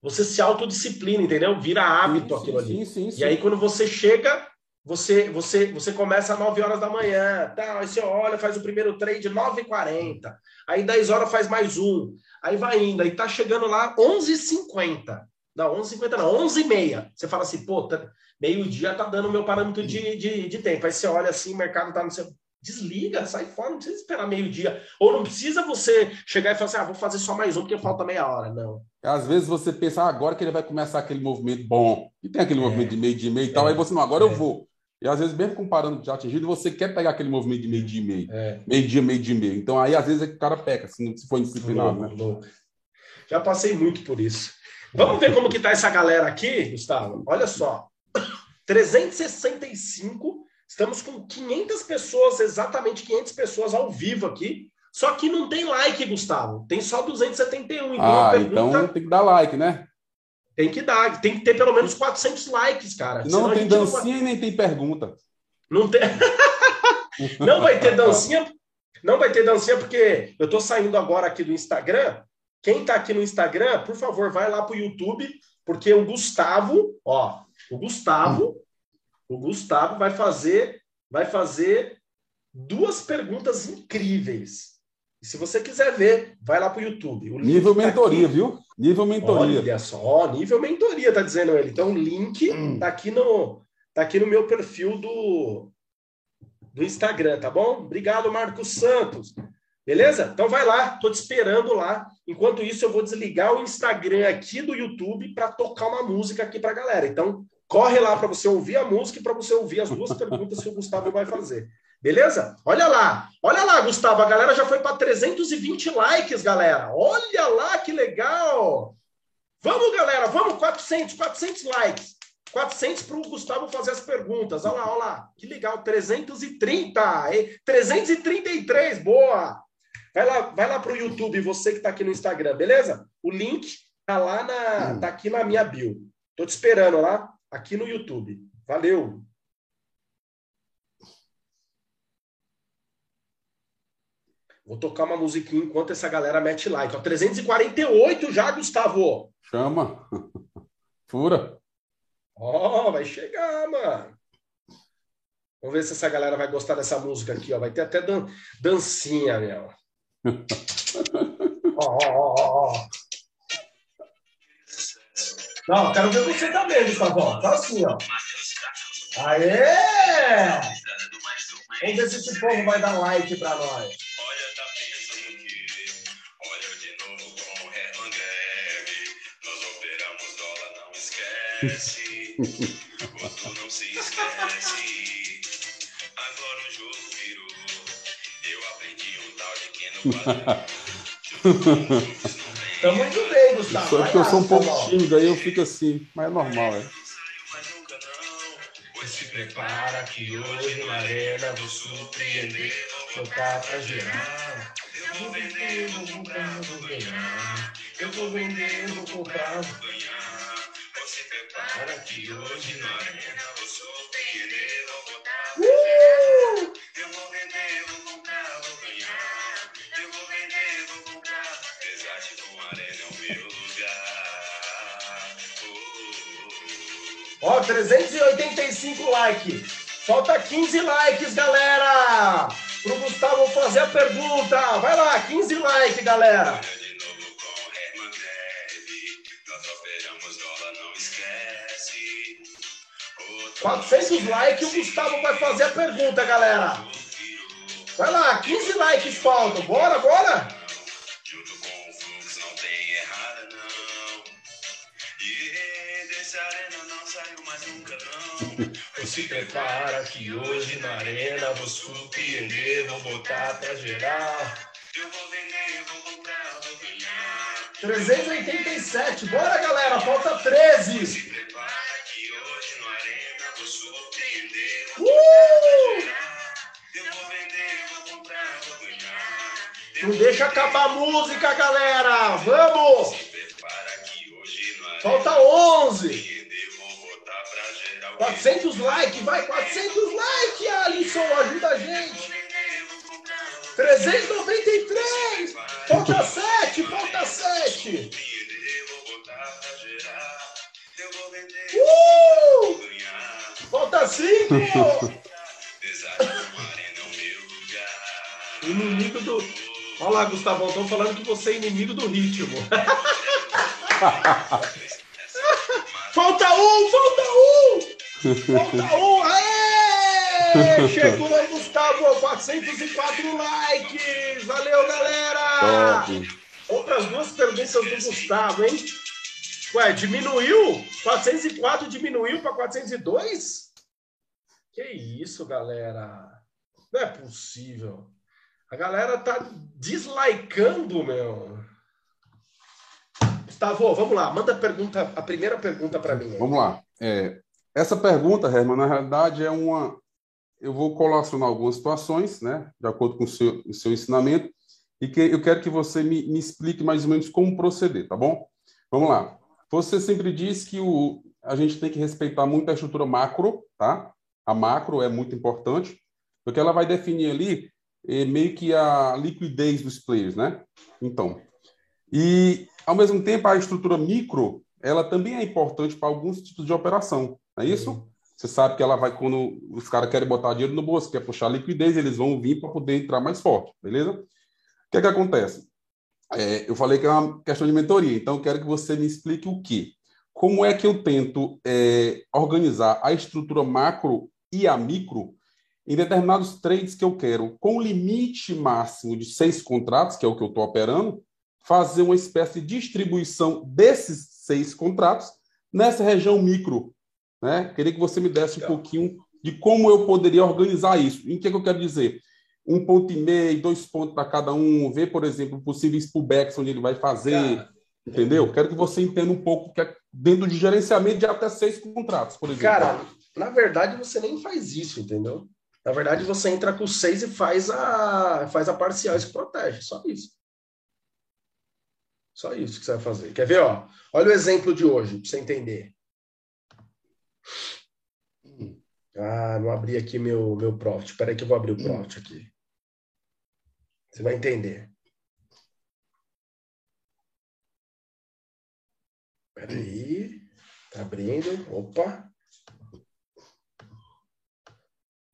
você se autodisciplina, entendeu? Vira hábito sim, aquilo sim, ali. Sim, e aí, quando você chega, você você você começa às 9 horas da manhã, tá? aí você olha, faz o primeiro trade 9h40, aí 10 horas faz mais um, aí vai indo, aí tá chegando lá 11h50. Não, 11h50 não, 11h30. Você fala assim, pô, tá, meio-dia tá dando o meu parâmetro de, de, de tempo. Aí você olha assim, o mercado tá no seu. Desliga, sai fora, não precisa esperar meio-dia. Ou não precisa você chegar e falar assim, ah, vou fazer só mais um porque falta meia hora. Não. Às vezes você pensa, ah, agora que ele vai começar aquele movimento bom, e tem aquele é. movimento de meio-dia e meio e tal, é. aí você, não, agora é. eu vou. E às vezes, mesmo com parâmetro já atingido, você quer pegar aquele movimento de meio-dia e meio. É. Meio-dia, meio-dia e meio. Então aí, às vezes, é que o cara peca, se, não, se for indisciplinado. Louco, né? louco. Já passei muito por isso. Vamos ver como que tá essa galera aqui, Gustavo? Olha só. 365, estamos com 500 pessoas, exatamente 500 pessoas ao vivo aqui. Só que não tem like, Gustavo. Tem só 271. Então, ah, pergunta... então tem que dar like, né? Tem que dar, tem que ter pelo menos 400 likes, cara. Não, tem dancinha não... e nem tem pergunta. Não tem. não vai ter dancinha. Não vai ter dancinha porque eu tô saindo agora aqui do Instagram quem está aqui no Instagram, por favor, vai lá para o YouTube, porque o Gustavo, ó, o Gustavo, o Gustavo vai fazer, vai fazer duas perguntas incríveis. E se você quiser ver, vai lá para o YouTube. nível tá mentoria, aqui. viu? Nível mentoria. Olha só, nível mentoria, tá dizendo ele. Então, o link hum. tá aqui no tá aqui no meu perfil do do Instagram, tá bom? Obrigado, Marcos Santos. Beleza? Então vai lá, tô te esperando lá. Enquanto isso, eu vou desligar o Instagram aqui do YouTube para tocar uma música aqui para a galera. Então, corre lá para você ouvir a música e para você ouvir as duas perguntas que o Gustavo vai fazer. Beleza? Olha lá, olha lá, Gustavo, a galera já foi para 320 likes, galera. Olha lá que legal. Vamos, galera, vamos 400, 400 likes. 400 para o Gustavo fazer as perguntas. Olha lá, olha lá. Que legal, 330, 333, boa. Vai lá, vai lá para o YouTube, você que está aqui no Instagram, beleza? O link tá lá na, tá aqui na minha bio. Tô te esperando lá, aqui no YouTube. Valeu. Vou tocar uma musiquinha enquanto essa galera mete like. Ó, 348 já, Gustavo. Chama. Fura. Ó, oh, vai chegar, mano. Vamos ver se essa galera vai gostar dessa música aqui, ó. Vai ter até dan dancinha, meu. Ó, ó, ó, Não, quero ver você também, Gustavo. Tá assim, ó. Aê! Vamos ver se esse povo vai dar like pra nós. Esquece, não se esquece. tá muito bem, Gustavo. Só que eu sou um pouco tímido, aí eu fico assim, mas é normal, é. Se prepara que hoje na arena vou surpreender, tocar pra gerar. Eu vou vender, vou comprar, vou ganhar. Eu vou vender, vou comprar, vou ganhar. Prepara que hoje na arena vou surpreender, vou botar. Uh! Eu vou vender, vou comprar, vou ganhar. Ó, 385 likes. Falta 15 likes, galera. Pro Gustavo fazer a pergunta. Vai lá, 15 likes, galera. 400 likes e o Gustavo vai fazer a pergunta, galera. Vai lá, 15 likes faltam. Bora, bora. Se prepara que hoje na arena vou surpreender, vou botar pra geral. Eu vou vender, vou comprar, vou ganhar. 387, bora galera, falta 13. Não deixa acabar a música, galera! Vamos! Falta 11! 400 likes, vai! 400 likes, Alisson! Ajuda a gente! 393! Falta 7! Falta 7! Uh! Falta 5! Inimigo do. Olha lá, Gustavão, estão falando que você é inimigo do ritmo. falta um, falta um! Falta um! Aê! Chegou o Gustavo, 404 likes! Valeu, galera! Top. Outras duas perguntas do Gustavo, hein? Ué, diminuiu? 404 diminuiu para 402? Que isso, galera? Não é possível. A galera tá dislikeando, meu. Gustavo, vamos lá, manda a pergunta, a primeira pergunta para mim. Vamos lá. É, essa pergunta, Herman, na realidade é uma. Eu vou colacionar algumas situações, né, de acordo com o seu, o seu ensinamento, e que eu quero que você me, me explique mais ou menos como proceder, tá bom? Vamos lá. Você sempre diz que o, a gente tem que respeitar muito a estrutura macro, tá? A macro é muito importante, porque ela vai definir ali meio que a liquidez dos players, né? Então, e ao mesmo tempo a estrutura micro, ela também é importante para alguns tipos de operação, não é isso? Uhum. Você sabe que ela vai quando os caras querem botar dinheiro no bolso, quer puxar liquidez, eles vão vir para poder entrar mais forte, beleza? O que é que acontece? É, eu falei que é uma questão de mentoria, então eu quero que você me explique o que. Como é que eu tento é, organizar a estrutura macro e a micro em determinados trades que eu quero, com limite máximo de seis contratos, que é o que eu estou operando, fazer uma espécie de distribuição desses seis contratos nessa região micro. Né? Queria que você me desse um pouquinho de como eu poderia organizar isso. Em que, que eu quero dizer? Um ponto e meio, dois pontos para cada um, ver, por exemplo, possíveis pullbacks onde ele vai fazer. Cara, entendeu? Quero que você entenda um pouco que é dentro de gerenciamento de até seis contratos, por exemplo. Cara, na verdade, você nem faz isso, entendeu? Na verdade, você entra com seis e faz a, faz a parcial e se protege. Só isso. Só isso que você vai fazer. Quer ver? Ó? Olha o exemplo de hoje, para você entender. Ah, não abri aqui meu, meu profit. Espera aí que eu vou abrir o profit aqui. Você vai entender. Espera aí. Tá abrindo. Opa.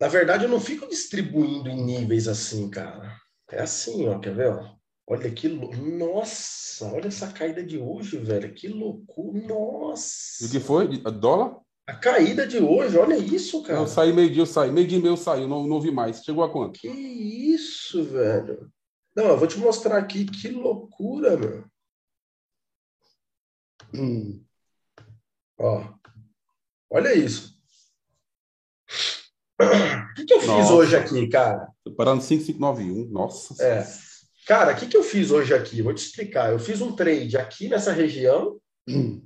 Na verdade, eu não fico distribuindo em níveis assim, cara. É assim, ó, quer ver? Ó? Olha que. Nossa, olha essa caída de hoje, velho. Que loucura. Nossa. O que foi? Dólar? A caída de hoje, olha isso, cara. Eu saí meio-dia, eu saí. Meio-dia e meio eu saí, não, não vi mais. Chegou a quanto? Que isso, velho. Não, eu vou te mostrar aqui. Que loucura, meu. Hum. Ó. Olha isso. O que, que eu fiz Nossa. hoje aqui, cara? Parando 5591. Nossa. É. Cara, o que, que eu fiz hoje aqui? Vou te explicar. Eu fiz um trade aqui nessa região hum.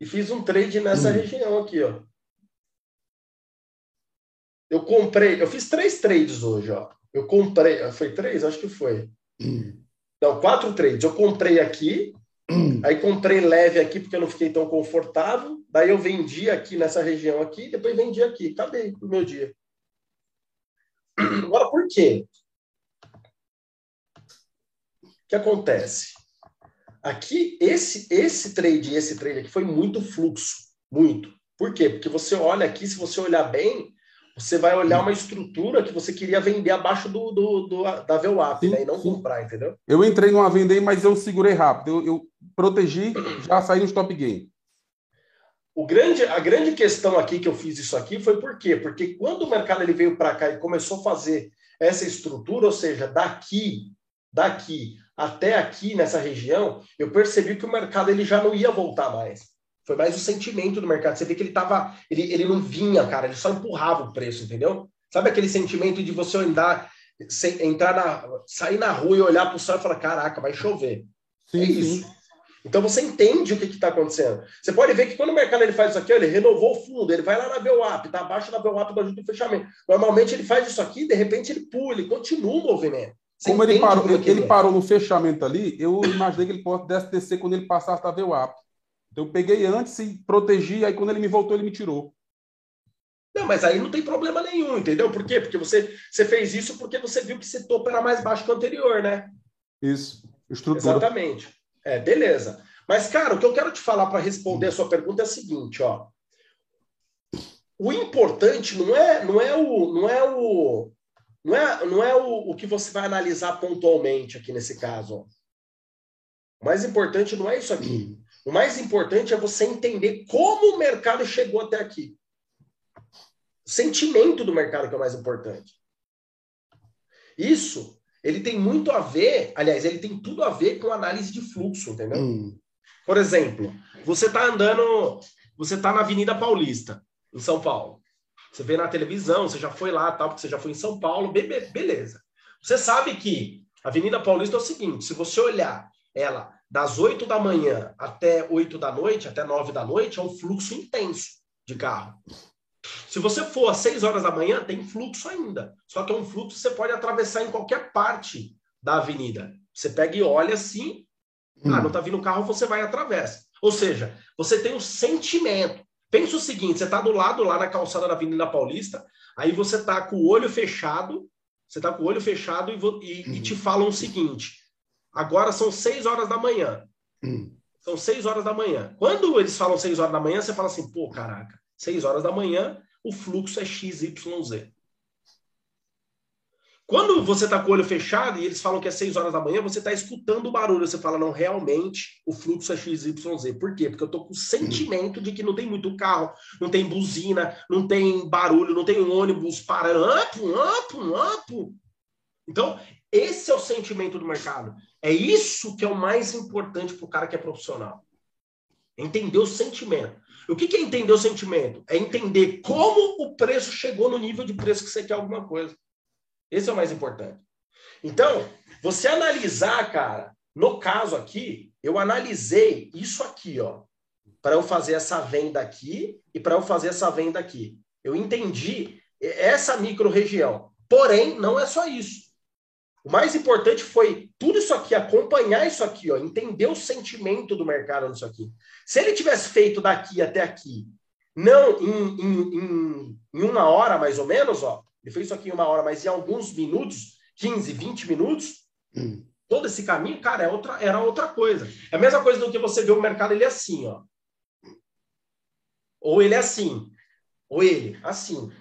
e fiz um trade nessa hum. região aqui, ó. Eu comprei, eu fiz três trades hoje, ó. Eu comprei, foi três? Acho que foi. Hum. Não, quatro trades. Eu comprei aqui, Aí comprei leve aqui porque eu não fiquei tão confortável. Daí eu vendi aqui nessa região aqui, depois vendi aqui. Acabei o meu dia. Agora, por quê? O que acontece? Aqui, esse, esse trade e esse trade aqui foi muito fluxo. Muito. Por quê? Porque você olha aqui, se você olhar bem, você vai olhar uma estrutura que você queria vender abaixo do, do, do da VWAP, né? E não sim. comprar, entendeu? Eu entrei numa venda aí, mas eu segurei rápido. Eu, eu protegi, já saí no stop game. O grande, a grande questão aqui que eu fiz isso aqui foi por quê? Porque quando o mercado ele veio para cá e começou a fazer essa estrutura, ou seja, daqui, daqui até aqui nessa região, eu percebi que o mercado ele já não ia voltar mais. Foi mais o sentimento do mercado. Você vê que ele tava. Ele, ele não vinha, cara, ele só empurrava o preço, entendeu? Sabe aquele sentimento de você andar, entrar na. sair na rua e olhar para o céu e falar: caraca, vai chover. Sim, é isso. Sim. Então você entende o que está acontecendo. Você pode ver que quando o mercado ele faz isso aqui, ele renovou o fundo, ele vai lá na BOAP, está abaixo da BOAP do ajuste do fechamento. Normalmente ele faz isso aqui, de repente ele pula, ele continua o movimento. Você Como ele parou, ele, é. parou no fechamento ali, eu imaginei que ele pudesse descer quando ele passasse da VWAP. Então eu peguei antes e protegi, aí quando ele me voltou, ele me tirou. Não, mas aí não tem problema nenhum, entendeu? Por quê? Porque você, você fez isso porque você viu que esse topo era mais baixo que o anterior, né? Isso. Estrutura. Exatamente. É, beleza. Mas, cara, o que eu quero te falar para responder a sua pergunta é o seguinte, ó. O importante não é, não é o, não é o, não é, não é o, o que você vai analisar pontualmente aqui nesse caso. Ó. O mais importante não é isso aqui. O mais importante é você entender como o mercado chegou até aqui. O sentimento do mercado que é o mais importante. Isso, ele tem muito a ver, aliás, ele tem tudo a ver com análise de fluxo, entendeu? Hum. Por exemplo, você está andando, você está na Avenida Paulista, em São Paulo. Você vê na televisão, você já foi lá, tal, porque você já foi em São Paulo, be beleza. Você sabe que a Avenida Paulista é o seguinte: se você olhar ela das 8 da manhã até 8 da noite, até 9 da noite, é um fluxo intenso de carro. Se você for às 6 horas da manhã, tem fluxo ainda. Só que é um fluxo que você pode atravessar em qualquer parte da avenida. Você pega e olha assim, hum. ah, não tá vindo carro, você vai e atravessa. Ou seja, você tem o um sentimento. Pensa o seguinte, você está do lado lá na calçada da Avenida Paulista, aí você está com o olho fechado, você está com o olho fechado e, e, e te falam o seguinte, Agora são 6 horas da manhã. Hum. São 6 horas da manhã. Quando eles falam 6 horas da manhã, você fala assim, pô, caraca, 6 horas da manhã, o fluxo é XYZ. Quando você está com o olho fechado e eles falam que é 6 horas da manhã, você está escutando o barulho. Você fala, não, realmente o fluxo é XYZ. Por quê? Porque eu estou com o sentimento de que não tem muito carro, não tem buzina, não tem barulho, não tem ônibus parando. Ampo, ampo, ampo. Então, esse é o sentimento do mercado. É isso que é o mais importante para o cara que é profissional. Entender o sentimento. O que, é entender o sentimento? É entender como o preço chegou no nível de preço que você quer alguma coisa. Esse é o mais importante. Então, você analisar, cara, no caso aqui, eu analisei isso aqui, ó, para eu fazer essa venda aqui e para eu fazer essa venda aqui. Eu entendi essa micro-região. Porém, não é só isso. O mais importante foi tudo isso aqui, acompanhar isso aqui, ó, entender o sentimento do mercado nisso aqui. Se ele tivesse feito daqui até aqui, não em, em, em, em uma hora mais ou menos, ó, ele fez isso aqui em uma hora, mas em alguns minutos, 15, 20 minutos, hum. todo esse caminho, cara, é outra, era outra coisa. É a mesma coisa do que você vê o mercado, ele é assim, ó. Ou ele é assim, ou ele, assim.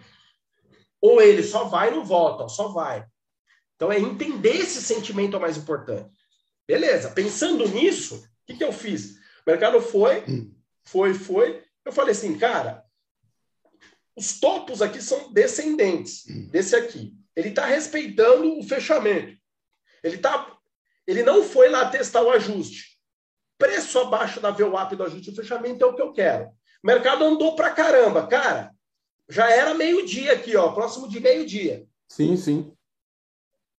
Ou ele só vai e não volta, ó, só vai. Então, é entender esse sentimento é o mais importante. Beleza, pensando nisso, o que, que eu fiz? O mercado foi, foi, foi. Eu falei assim, cara, os topos aqui são descendentes desse aqui. Ele está respeitando o fechamento. Ele, tá, ele não foi lá testar o ajuste. Preço abaixo da VWAP do ajuste de fechamento é o que eu quero. O mercado andou pra caramba. Cara, já era meio-dia aqui, ó, próximo de meio-dia. Sim, sim.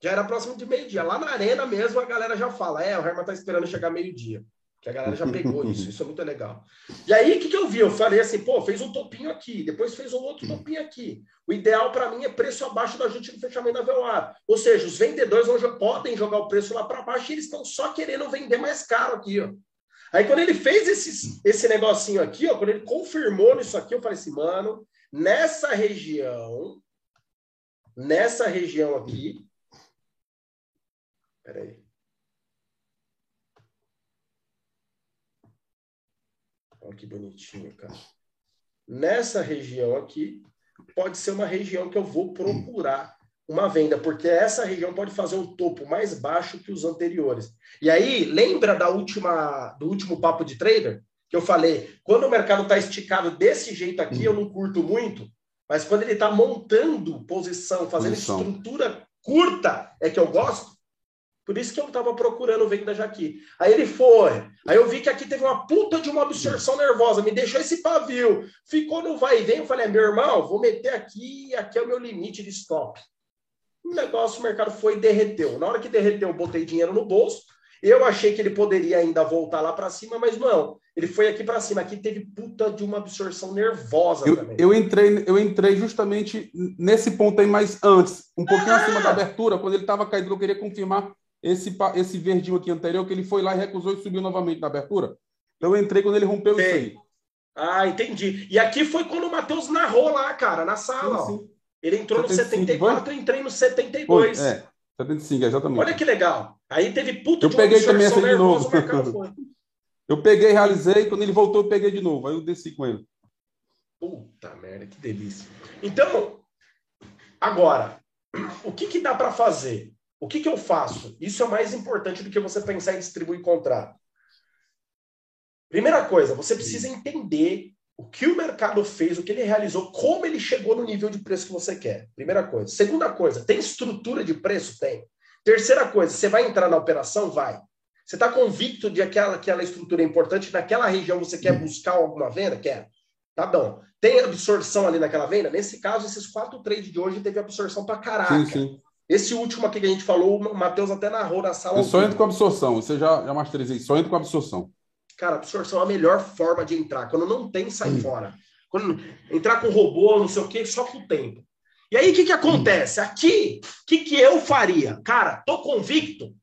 Já era próximo de meio-dia. Lá na arena mesmo, a galera já fala: é, o Herman tá esperando chegar meio-dia. Que a galera já pegou isso, isso é muito legal. E aí, o que, que eu vi? Eu falei assim, pô, fez um topinho aqui, depois fez um outro topinho aqui. O ideal para mim é preço abaixo da gente do fechamento da VOA. Ou seja, os vendedores vão, podem jogar o preço lá para baixo e eles estão só querendo vender mais caro aqui, ó. Aí quando ele fez esse, esse negocinho aqui, ó, quando ele confirmou nisso aqui, eu falei assim, mano, nessa região, nessa região aqui, Espera aí. Olha que bonitinho, cara. Nessa região aqui, pode ser uma região que eu vou procurar uma venda, porque essa região pode fazer um topo mais baixo que os anteriores. E aí, lembra da última do último papo de trader que eu falei, quando o mercado está esticado desse jeito aqui, eu não curto muito, mas quando ele está montando posição, fazendo posição. estrutura curta, é que eu gosto. Por isso que eu estava procurando venda já aqui. Aí ele foi. Aí eu vi que aqui teve uma puta de uma absorção nervosa. Me deixou esse pavio. Ficou no vai e vem. Eu falei, meu irmão, vou meter aqui. Aqui é o meu limite de stop. O negócio, o mercado foi e derreteu. Na hora que derreteu, eu botei dinheiro no bolso. Eu achei que ele poderia ainda voltar lá para cima, mas não. Ele foi aqui para cima. Aqui teve puta de uma absorção nervosa eu, também. Eu entrei, eu entrei justamente nesse ponto aí, mais antes, um pouquinho ah! acima da abertura, quando ele estava caído. Eu queria confirmar esse, esse verdinho aqui anterior, que ele foi lá e recusou e subiu novamente na abertura. Então eu entrei quando ele rompeu Sei. isso aí. Ah, entendi. E aqui foi quando o Matheus narrou lá, cara, na sala. Sim, sim. Ele entrou 75, no 74 e entrei no 72. Foi, é, 75, exatamente. Olha que legal. Aí teve puta eu de peguei também essa de novo. eu peguei, realizei, quando ele voltou, eu peguei de novo. Aí eu desci com ele. Puta merda, que delícia. Então, agora, o que, que dá para fazer? O que, que eu faço? Isso é mais importante do que você pensar em distribuir contrato. Primeira coisa, você precisa entender o que o mercado fez, o que ele realizou, como ele chegou no nível de preço que você quer. Primeira coisa. Segunda coisa, tem estrutura de preço? Tem. Terceira coisa, você vai entrar na operação? Vai. Você está convicto de que aquela, aquela estrutura é importante, naquela região você quer buscar alguma venda? Quer. Tá bom. Tem absorção ali naquela venda? Nesse caso, esses quatro trades de hoje teve absorção para caraca. Sim, sim. Esse último aqui que a gente falou, o Matheus até narrou na sala. Eu só entro com absorção, você já, já masterizei, só entro com absorção. Cara, absorção é a melhor forma de entrar. Quando não tem, sai hum. fora. Quando entrar com robô, não sei o quê, só com o tempo. E aí, o que, que acontece? Aqui, o que, que eu faria? Cara, tô convicto.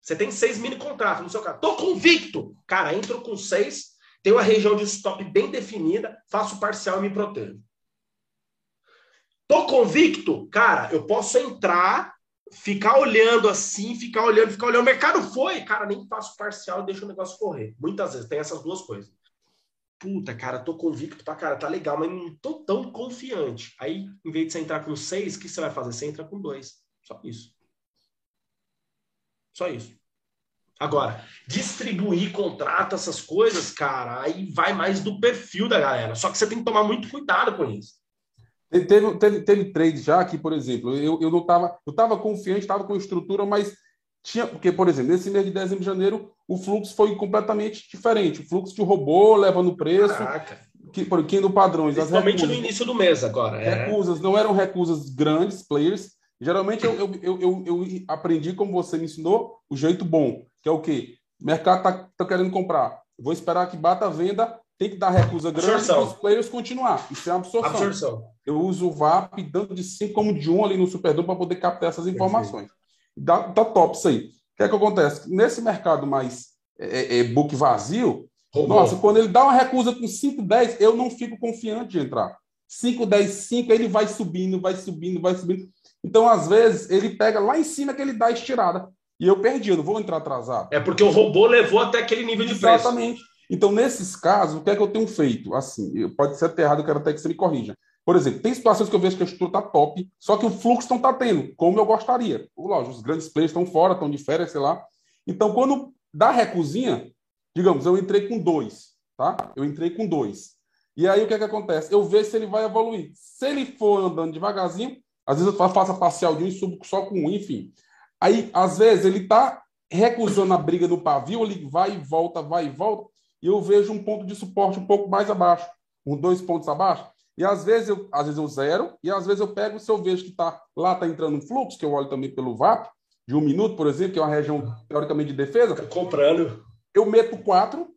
Você tem seis mini contratos no seu caso. Tô convicto. Cara, entro com seis, tenho uma região de stop bem definida, faço parcial e me protejo. Tô convicto? Cara, eu posso entrar, ficar olhando assim, ficar olhando, ficar olhando. O mercado foi, cara, nem faço parcial e deixo o negócio correr. Muitas vezes tem essas duas coisas. Puta, cara, tô convicto pra cara, tá legal, mas não tô tão confiante. Aí, em vez de você entrar com seis, o que você vai fazer? Você entra com dois. Só isso. Só isso. Agora, distribuir contrato, essas coisas, cara, aí vai mais do perfil da galera. Só que você tem que tomar muito cuidado com isso. Teve, teve, teve trade já que, por exemplo, eu, eu não estava eu tava confiante, estava com estrutura, mas tinha. Porque, por exemplo, nesse mês de dezembro e janeiro, o fluxo foi completamente diferente. O fluxo de robô leva no preço. Caraca. Que, por aqui no padrões. Principalmente no início do mês agora. É. Recusas, não eram recusas grandes, players. Geralmente eu, eu, eu, eu, eu aprendi, como você me ensinou, o jeito bom, que é o quê? O mercado está tá querendo comprar. Vou esperar que bata a venda, tem que dar recusa grande para os players continuar. Isso é uma absorção. absorção. Eu uso o VAP dando de 5 como de 1 um ali no Superdom para poder captar essas informações. Dá, tá top isso aí. O que é que acontece? Nesse mercado mais é, é, é book vazio, Roubou. nossa, quando ele dá uma recusa com 5, 10, eu não fico confiante de entrar. 5, 10, 5, ele vai subindo, vai subindo, vai subindo. Então, às vezes, ele pega lá em cima que ele dá a estirada. E eu perdi, eu não vou entrar atrasado. É porque o robô levou até aquele nível de preço. Exatamente. Então, nesses casos, o que é que eu tenho feito? Assim, pode ser até errado, eu quero até que você me corrija. Por exemplo, tem situações que eu vejo que a estrutura está top, só que o fluxo não está tendo, como eu gostaria. Lógico, os grandes players estão fora, estão de férias, sei lá. Então, quando dá recusinha, digamos, eu entrei com dois, tá? Eu entrei com dois. E aí, o que é que acontece? Eu vejo se ele vai evoluir. Se ele for andando devagarzinho, às vezes eu faço a parcial de um e subo só com um, enfim. Aí, às vezes, ele está recusando a briga no pavio, ele vai e volta, vai e volta e eu vejo um ponto de suporte um pouco mais abaixo, um dois pontos abaixo. E às vezes eu, às vezes eu zero, e às vezes eu pego, se eu vejo que tá, lá está entrando um fluxo, que eu olho também pelo VAP, de um minuto, por exemplo, que é uma região teoricamente de defesa. Tá comprando. Eu meto quatro,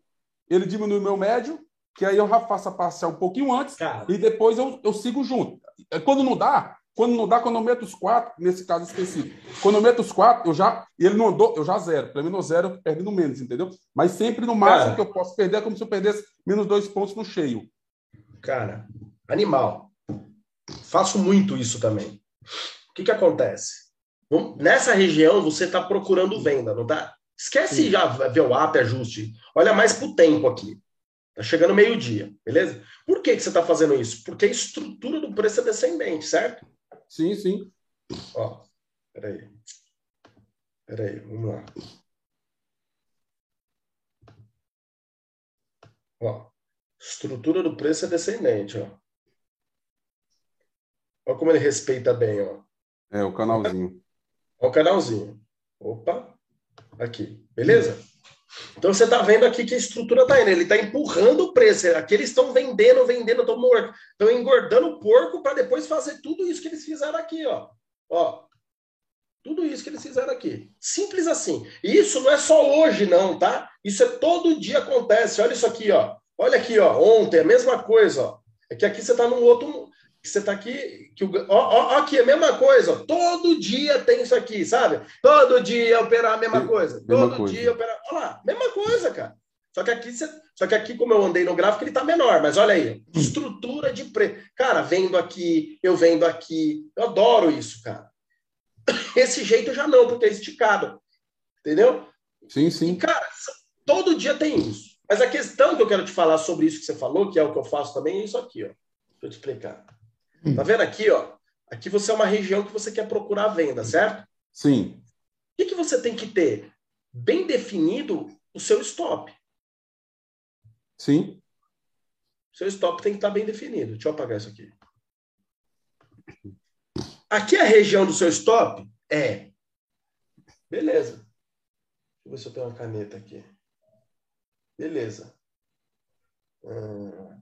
ele diminui o meu médio, que aí eu faço a parcial um pouquinho antes, Cara. e depois eu, eu sigo junto. Quando não dá, quando não dá, quando eu meto os quatro, nesse caso específico, quando eu meto os quatro, eu já. E ele não andou, eu já zero. Para mim, no zero, perdendo menos, entendeu? Mas sempre no máximo cara, que eu posso perder é como se eu perdesse menos dois pontos no cheio. Cara, animal. Faço muito isso também. O que, que acontece? Nessa região, você está procurando venda, não tá? Esquece Sim. já ver o app ajuste. Olha mais para o tempo aqui. Tá chegando meio-dia, beleza? Por que, que você está fazendo isso? Porque a estrutura do preço é descendente, certo? Sim, sim. Ó, peraí. Peraí, vamos lá. Ó, estrutura do preço é descendente, ó. Olha como ele respeita bem, ó. É, o canalzinho. Olha o canalzinho. Opa, aqui, beleza? Então você está vendo aqui que a estrutura está indo, ele está empurrando o preço. Aqui eles estão vendendo, vendendo, estão engordando o porco para depois fazer tudo isso que eles fizeram aqui, ó. Ó, tudo isso que eles fizeram aqui. Simples assim. E isso não é só hoje, não, tá? Isso é todo dia acontece. Olha isso aqui, ó. Olha aqui, ó. Ontem, a mesma coisa, ó. É que aqui você está num outro. Você está aqui. Que o, ó, ó, aqui, a mesma coisa. Ó. Todo dia tem isso aqui, sabe? Todo dia operar a mesma coisa. Mesma todo coisa. dia operar. Olha lá, mesma coisa, cara. Só que aqui, você... só que aqui, como eu andei no gráfico, ele está menor. Mas olha aí, estrutura de preço. Cara, vendo aqui, eu vendo aqui. Eu adoro isso, cara. Esse jeito já não, porque é esticado. Entendeu? Sim, E, sim. cara, todo dia tem isso. Mas a questão que eu quero te falar sobre isso que você falou, que é o que eu faço também, é isso aqui, ó. Deixa eu te explicar. Tá vendo aqui, ó? Aqui você é uma região que você quer procurar venda, certo? Sim. O que, que você tem que ter? Bem definido o seu stop. Sim. Seu stop tem que estar bem definido. Deixa eu apagar isso aqui. Aqui é a região do seu stop? É. Beleza. Deixa eu ver se eu tenho uma caneta aqui. Beleza. Hum.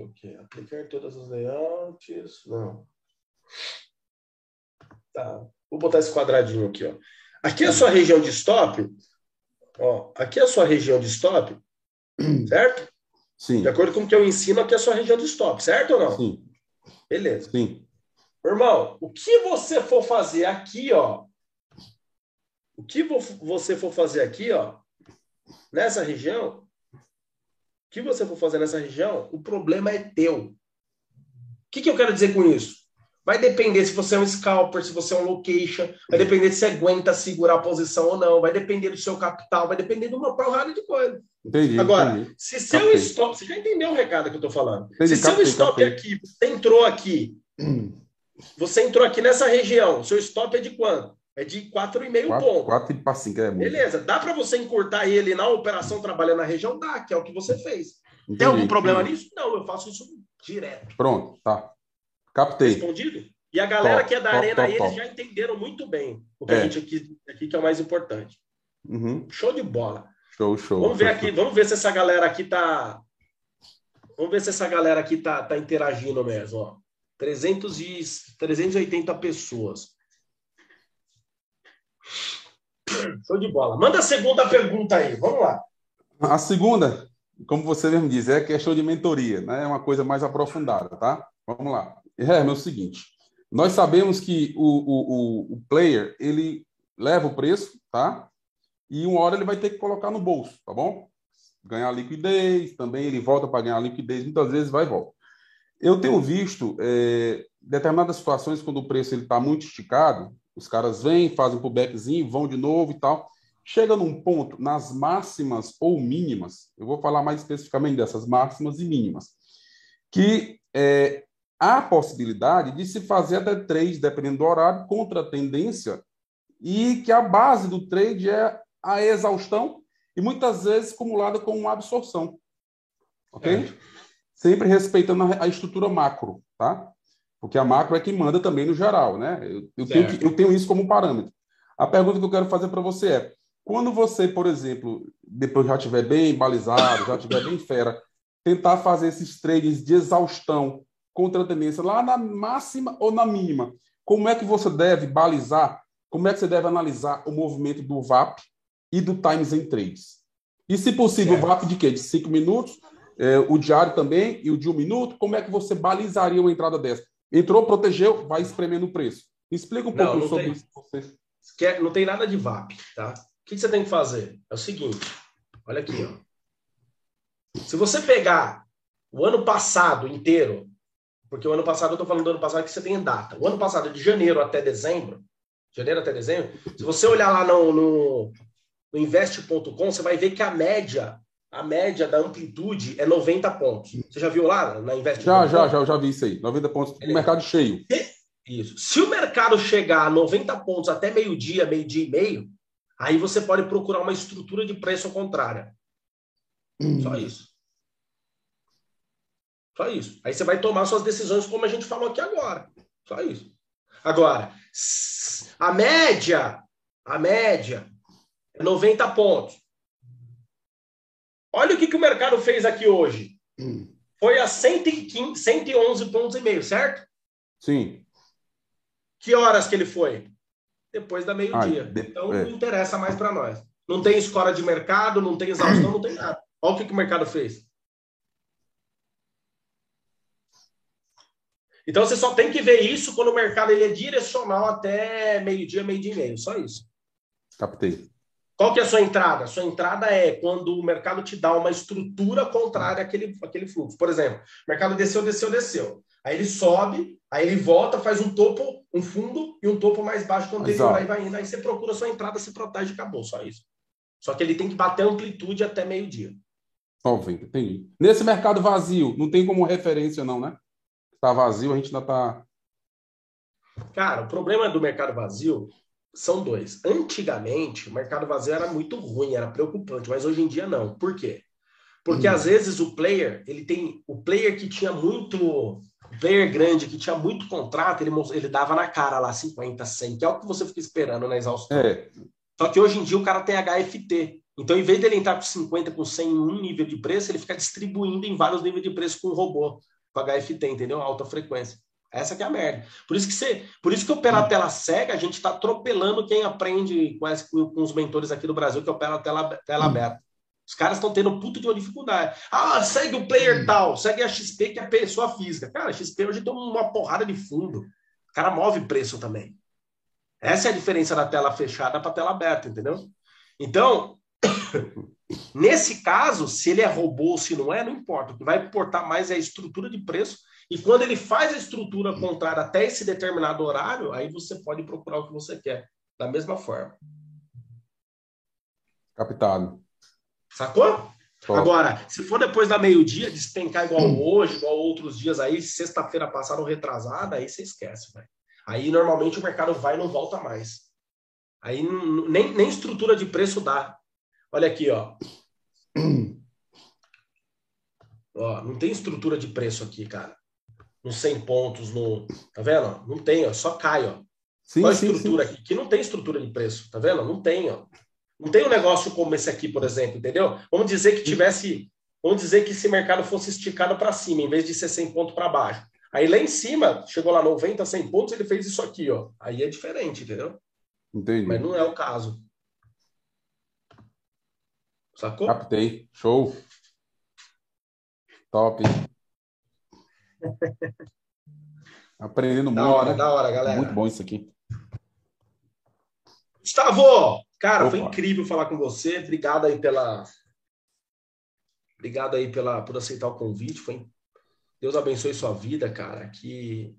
Aqui o quê? Aplicar todas as layouts? Não. Tá. Vou botar esse quadradinho aqui, ó. Aqui é a sua região de stop. Ó, aqui é a sua região de stop, certo? Sim. De acordo com o que eu ensino, aqui é a sua região de stop, certo ou não? Sim. Beleza. Sim. Irmão, o que você for fazer aqui, ó, o que vo- você for fazer aqui, ó, nessa região, que você for fazer nessa região, o problema é teu. O que, que eu quero dizer com isso? Vai depender se você é um scalper, se você é um location, vai depender se você aguenta segurar a posição ou não, vai depender do seu capital, vai depender de uma porrada de coisa. Entendi. Agora, entendi. se seu Captei. stop, você já entendeu o recado que eu estou falando? Entendi, se seu captei, stop captei. aqui, você entrou aqui, você entrou aqui nessa região, seu stop é de quanto? É de 4,5 Quatro, pontos. quatro para cinco é muito. Beleza, dá para você encurtar ele na operação trabalhando na região? Dá, que é o que você fez. Entendi, Tem algum problema entendi. nisso? Não, eu faço isso direto. Pronto, tá. Captei. Respondido? E a galera Top, que é da top, Arena, top, eles top. já entenderam muito bem o que a É. gente aqui, aqui que é o mais importante. Uhum. Show de bola. Show, show. Vamos ver show, aqui, vamos ver se essa galera aqui tá. Vamos ver se essa galera aqui tá, tá interagindo mesmo, ó. 300 e 380 pessoas. Show de bola. Manda a segunda pergunta aí. Vamos lá. A segunda, como você mesmo diz, é questão de mentoria, né? É uma coisa mais aprofundada, tá? Vamos lá. Hermes, é o seguinte: nós sabemos que o, o, o, o player ele leva o preço, tá? E uma hora ele vai ter que colocar no bolso, tá bom? Ganhar liquidez, também ele volta para ganhar liquidez, muitas vezes vai e volta. Eu tenho visto é, determinadas situações quando o preço ele está muito esticado, os caras vêm, fazem um pullbackzinho, vão de novo e tal. Chega num ponto, nas máximas ou mínimas, eu vou falar mais especificamente dessas máximas e mínimas, que é, há a possibilidade de se fazer até trade, dependendo do horário, contra a tendência, e que a base do trade é a exaustão e muitas vezes acumulada com uma absorção. Ok? É. Sempre respeitando a a estrutura macro, tá? Porque a macro é que manda também no geral, né? Eu, eu tenho, que- eu tenho isso como parâmetro. A pergunta que eu quero fazer para você é: quando você, por exemplo, depois já estiver bem balizado, já estiver bem fera, tentar fazer esses trades de exaustão contra a tendência lá na máxima ou na mínima, como é que você deve balizar? Como é que você deve analisar o movimento do VAP e do Times em Trades? E, se possível, o Certo. VAP de quê? De cinco minutos, é, o diário também e o de um minuto. Como é que você balizaria uma entrada dessa? Entrou, protegeu, vai espremendo o preço. Explica um Não, pouco não sobre tem. isso. Você. Quer- não tem nada de VAP, tá? O que que você tem que fazer? É o seguinte, olha aqui, ó. Se você pegar o ano passado inteiro, porque o ano passado, eu tô falando do ano passado que você tem data. O ano passado, de janeiro até dezembro, janeiro até dezembro, se você olhar lá no, no, no investe.com, você vai ver que a média, a média da amplitude é 90 pontos. Você já viu lá na investe.com? Já, já, já, já vi isso aí. 90 pontos no mercado cheio. Isso. Se o mercado chegar a 90 pontos até meio-dia, meio-dia e meio, aí você pode procurar uma estrutura de preço contrária. Só isso. Só isso. Aí você vai tomar suas decisões como a gente falou aqui agora. Só isso. Agora, a média, a média é 90 pontos. Olha o que, que o mercado fez aqui hoje. Foi a 115, 111 pontos e meio, certo? Sim. Que horas que ele foi? Depois da meio-dia. De... Então é. não interessa mais para nós. Não tem escola de mercado, não tem exaustão, não tem nada. Olha o que, que o mercado fez. Então você só tem que ver isso quando o mercado ele é direcional até meio-dia, meio-dia e meio. Só isso. Captei. Qual que é a sua entrada? A sua entrada é quando o mercado te dá uma estrutura contrária àquele, àquele fluxo. Por exemplo, o mercado desceu, desceu, desceu. Aí ele sobe, aí ele volta, faz um topo, um fundo e um topo mais baixo que o anterior. Aí vai indo. Aí você procura a sua entrada, se protege e acabou. Só isso. Só que ele tem que bater amplitude até meio-dia. Óbvio, entendi. Nesse mercado vazio, não tem como referência, não, né? está vazio, a gente ainda está. Cara, o problema do mercado vazio são dois. Antigamente, o mercado vazio era muito ruim, era preocupante, mas hoje em dia não. Por quê? Porque hum. às vezes o player, ele tem o player que tinha muito player grande, que tinha muito contrato, ele, ele dava na cara lá 50, 100, que é o que você fica esperando na exaustão. É. Só que hoje em dia o cara tem HFT. Então, em vez dele entrar com 50, com 100 em um nível de preço, ele fica distribuindo em vários níveis de preço com o robô com HFT, entendeu? Alta frequência. Essa que é a merda. Por isso que você, por isso que operar tela cega, a gente está atropelando quem aprende com, esse, com, os mentores aqui do Brasil que opera tela, tela aberta. Os caras estão tendo puto de uma dificuldade. Ah, segue o player tal, segue a XP, que é a pessoa física. Cara, a XP hoje tem uma porrada de fundo. O cara move preço também. Essa é a diferença da tela fechada para tela aberta, entendeu? Então, Nesse caso, se ele é robô ou se não é, não importa. O que vai importar mais é a estrutura de preço. E quando ele faz a estrutura contrária até esse determinado horário, aí você pode procurar o que você quer. Da mesma forma. Capitado. Sacou? Agora, se for depois da meio-dia, despencar igual hoje, igual outros dias aí, sexta-feira passada ou retrasada, aí você esquece, velho. Aí normalmente o mercado vai e não volta mais. Aí nem, nem estrutura de preço dá. Olha aqui, ó. ó. Não tem estrutura de preço aqui, cara. Nos 100 pontos, no. Tá vendo? Não tem, ó. Só cai, ó. Sim, Qual a estrutura sim, sim. aqui? Que não tem estrutura de preço, tá vendo? Não tem, ó. Não tem um negócio como esse aqui, por exemplo, entendeu? Vamos dizer que tivesse. Vamos dizer que esse mercado fosse esticado para cima, em vez de ser 100 pontos para baixo. Aí lá em cima, chegou lá 90, 100 pontos, ele fez isso aqui, ó. Aí é diferente, entendeu? Entendi. Mas não é o caso. Sacou? Captei. Show. Top. Aprendendo da muito. Hora, né? Da hora, galera. Muito bom isso aqui. Gustavo, cara, Opa. foi incrível falar com você. Obrigado aí pela. Obrigado aí pela, por aceitar o convite. Foi... Deus abençoe sua vida, cara. Que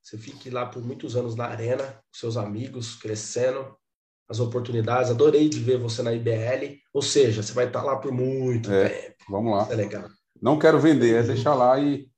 você fique lá por muitos anos na arena, com seus amigos, crescendo as oportunidades. Adorei de ver você na IBL. Ou seja, você vai estar lá por muito é, tempo. Vamos lá. é legal. Não quero vender, é deixar lá e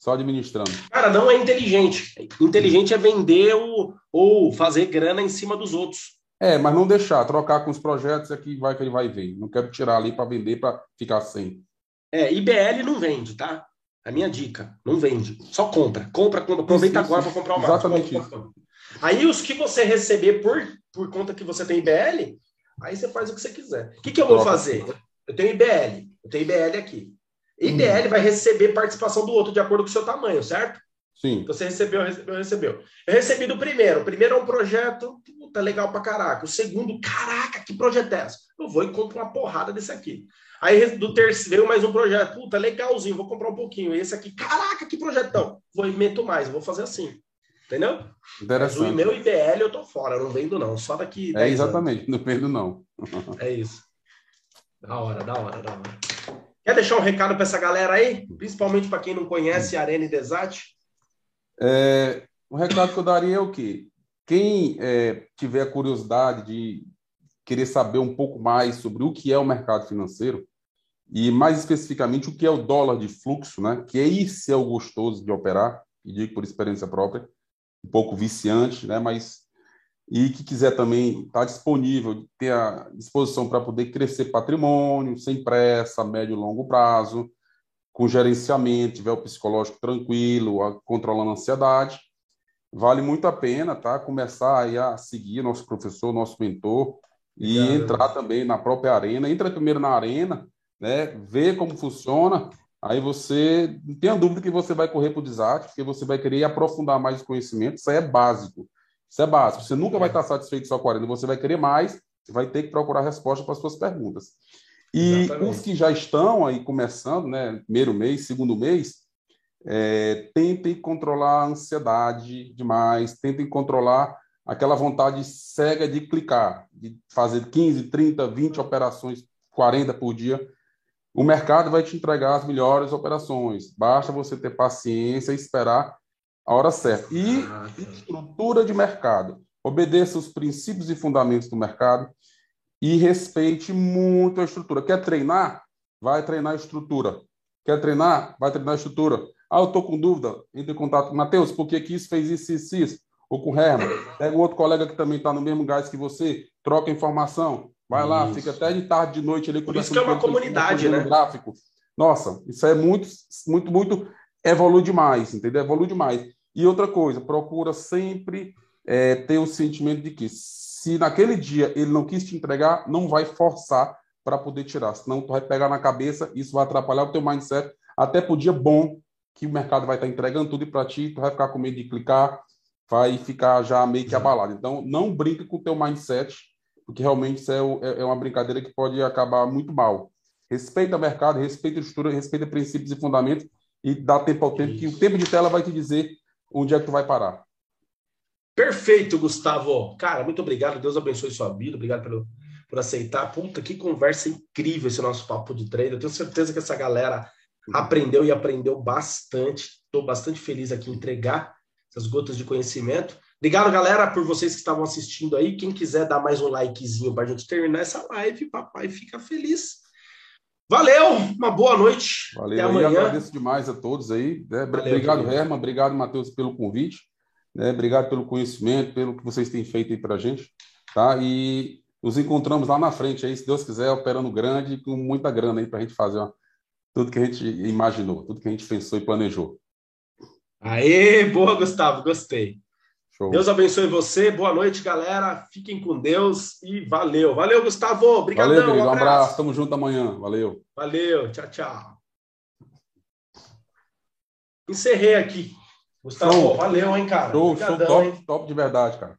só administrando. Cara, não é inteligente. Inteligente é vender ou, ou fazer grana em cima dos outros. É, mas não deixar, trocar com os projetos é que vai que ele vai ver. Não quero tirar ali para vender para ficar sem. É, IBL não vende, tá? A minha dica, não vende. Só compra. Compra, compra. Aproveita isso, agora para comprar o. Exatamente compra, isso. Aí os que você receber por, por conta que você tem IBL, aí você faz o que você quiser. O que, que eu vou fazer? Eu tenho IBL, eu tenho IBL aqui. IBL hum. vai receber participação do outro de acordo com o seu tamanho, certo? Sim. Você recebeu, recebeu, recebeu. Eu recebi do primeiro. O primeiro é um projeto, tá legal pra caraca. O segundo, caraca, que projeto é esse? Eu vou e compro uma porrada desse aqui. Aí do terceiro veio mais um projeto, puta, legalzinho, vou comprar um pouquinho. Esse aqui, caraca, que projetão. Vou e meto mais, vou fazer assim. Entendeu? Mas o meu IBL eu tô fora, eu não vendo não, só daqui É exatamente, anos. não vendo não. é isso. Da hora, da hora, da hora. Quer deixar um recado para essa galera aí? Principalmente para quem não conhece a Arena Desat? É, o recado que eu daria é o quê? Quem é, tiver curiosidade de querer saber um pouco mais sobre o que é o mercado financeiro e mais especificamente o que é o dólar de fluxo, né? Que é isso é o gostoso de operar, e digo por experiência própria, um pouco viciante, né? Mas e que quiser também estar tá disponível, ter a disposição para poder crescer patrimônio, sem pressa, médio e longo prazo, com gerenciamento, tiver o psicológico tranquilo, controlando a ansiedade, vale muito a pena, tá? Começar aí a seguir nosso professor, nosso mentor, e entrar também na própria arena. Entra primeiro na arena, né? Vê como funciona, aí você não tenha dúvida que você vai correr para o desastre, porque você vai querer aprofundar mais o conhecimento, isso aí é básico. Isso é básico. Você nunca vai estar satisfeito só com 40, você vai querer mais, você vai ter que procurar resposta para as suas perguntas. E Exatamente. os que já estão aí começando, né, primeiro mês, segundo mês, é, tentem controlar a ansiedade demais, tentem controlar aquela vontade cega de clicar, de fazer 15, 30, 20 operações, 40 por dia. O mercado vai te entregar as melhores operações. Basta você ter paciência e esperar a hora certa. E estrutura de mercado. Obedeça os princípios e fundamentos do mercado e respeite muito a estrutura. Quer treinar? Vai treinar a estrutura. Quer treinar? Vai treinar a estrutura. Ah, eu estou com dúvida. Entre em contato com Matheus, por que, que isso fez isso, isso, isso? Ou com o Herman. Pega um outro colega que também está no mesmo gás que você, troca informação. Vai isso. lá, fica até de tarde, de noite ali. Por isso que é uma comunidade, né? Gráfico. Nossa, isso é muito, muito, muito... Evolui demais, entendeu? Evolui demais. E outra coisa, procura sempre é, ter o sentimento de que se naquele dia ele não quis te entregar, não vai forçar para poder tirar, senão tu vai pegar na cabeça, isso vai atrapalhar o teu mindset, até por dia bom que o mercado vai estar entregando tudo para ti, tu vai ficar com medo de clicar, vai ficar já meio que abalado. Então, não brinca com o teu mindset, porque realmente isso é, é, é uma brincadeira que pode acabar muito mal. Respeita o mercado, respeita a estrutura, respeita princípios e fundamentos e dá tempo ao tempo, isso. que o tempo de tela vai te dizer onde é que tu vai parar. Perfeito, Gustavo. Cara, muito obrigado. Deus abençoe sua vida. Obrigado pelo, por aceitar. Puta, que conversa incrível esse nosso papo de treino. Eu tenho certeza que essa galera aprendeu e aprendeu bastante. Estou bastante feliz aqui em entregar essas gotas de conhecimento. Obrigado, galera, por vocês que estavam assistindo aí. Quem quiser dar mais um likezinho para a gente terminar essa live, papai fica feliz. Valeu, uma boa noite. Valeu, Até amanhã. agradeço demais a todos aí. Né? Valeu, obrigado, Herman. Obrigado, Matheus, pelo convite. Né? Obrigado pelo conhecimento, pelo que vocês têm feito aí para a gente. Tá? E nos encontramos lá na frente aí, se Deus quiser, operando grande com muita grana aí para a gente fazer ó, tudo que a gente imaginou, tudo que a gente pensou e planejou. Aê, boa, Gustavo, gostei. Show. Deus abençoe você. Boa noite, galera. Fiquem com Deus e valeu. Valeu, Gustavo. Obrigadão. Valeu, querido. Um abraço. abraço. Tamo junto amanhã. Valeu. Valeu. Tchau, tchau. Encerrei aqui. Gustavo, show. valeu, hein, cara. Show, show top, hein? top de verdade, cara.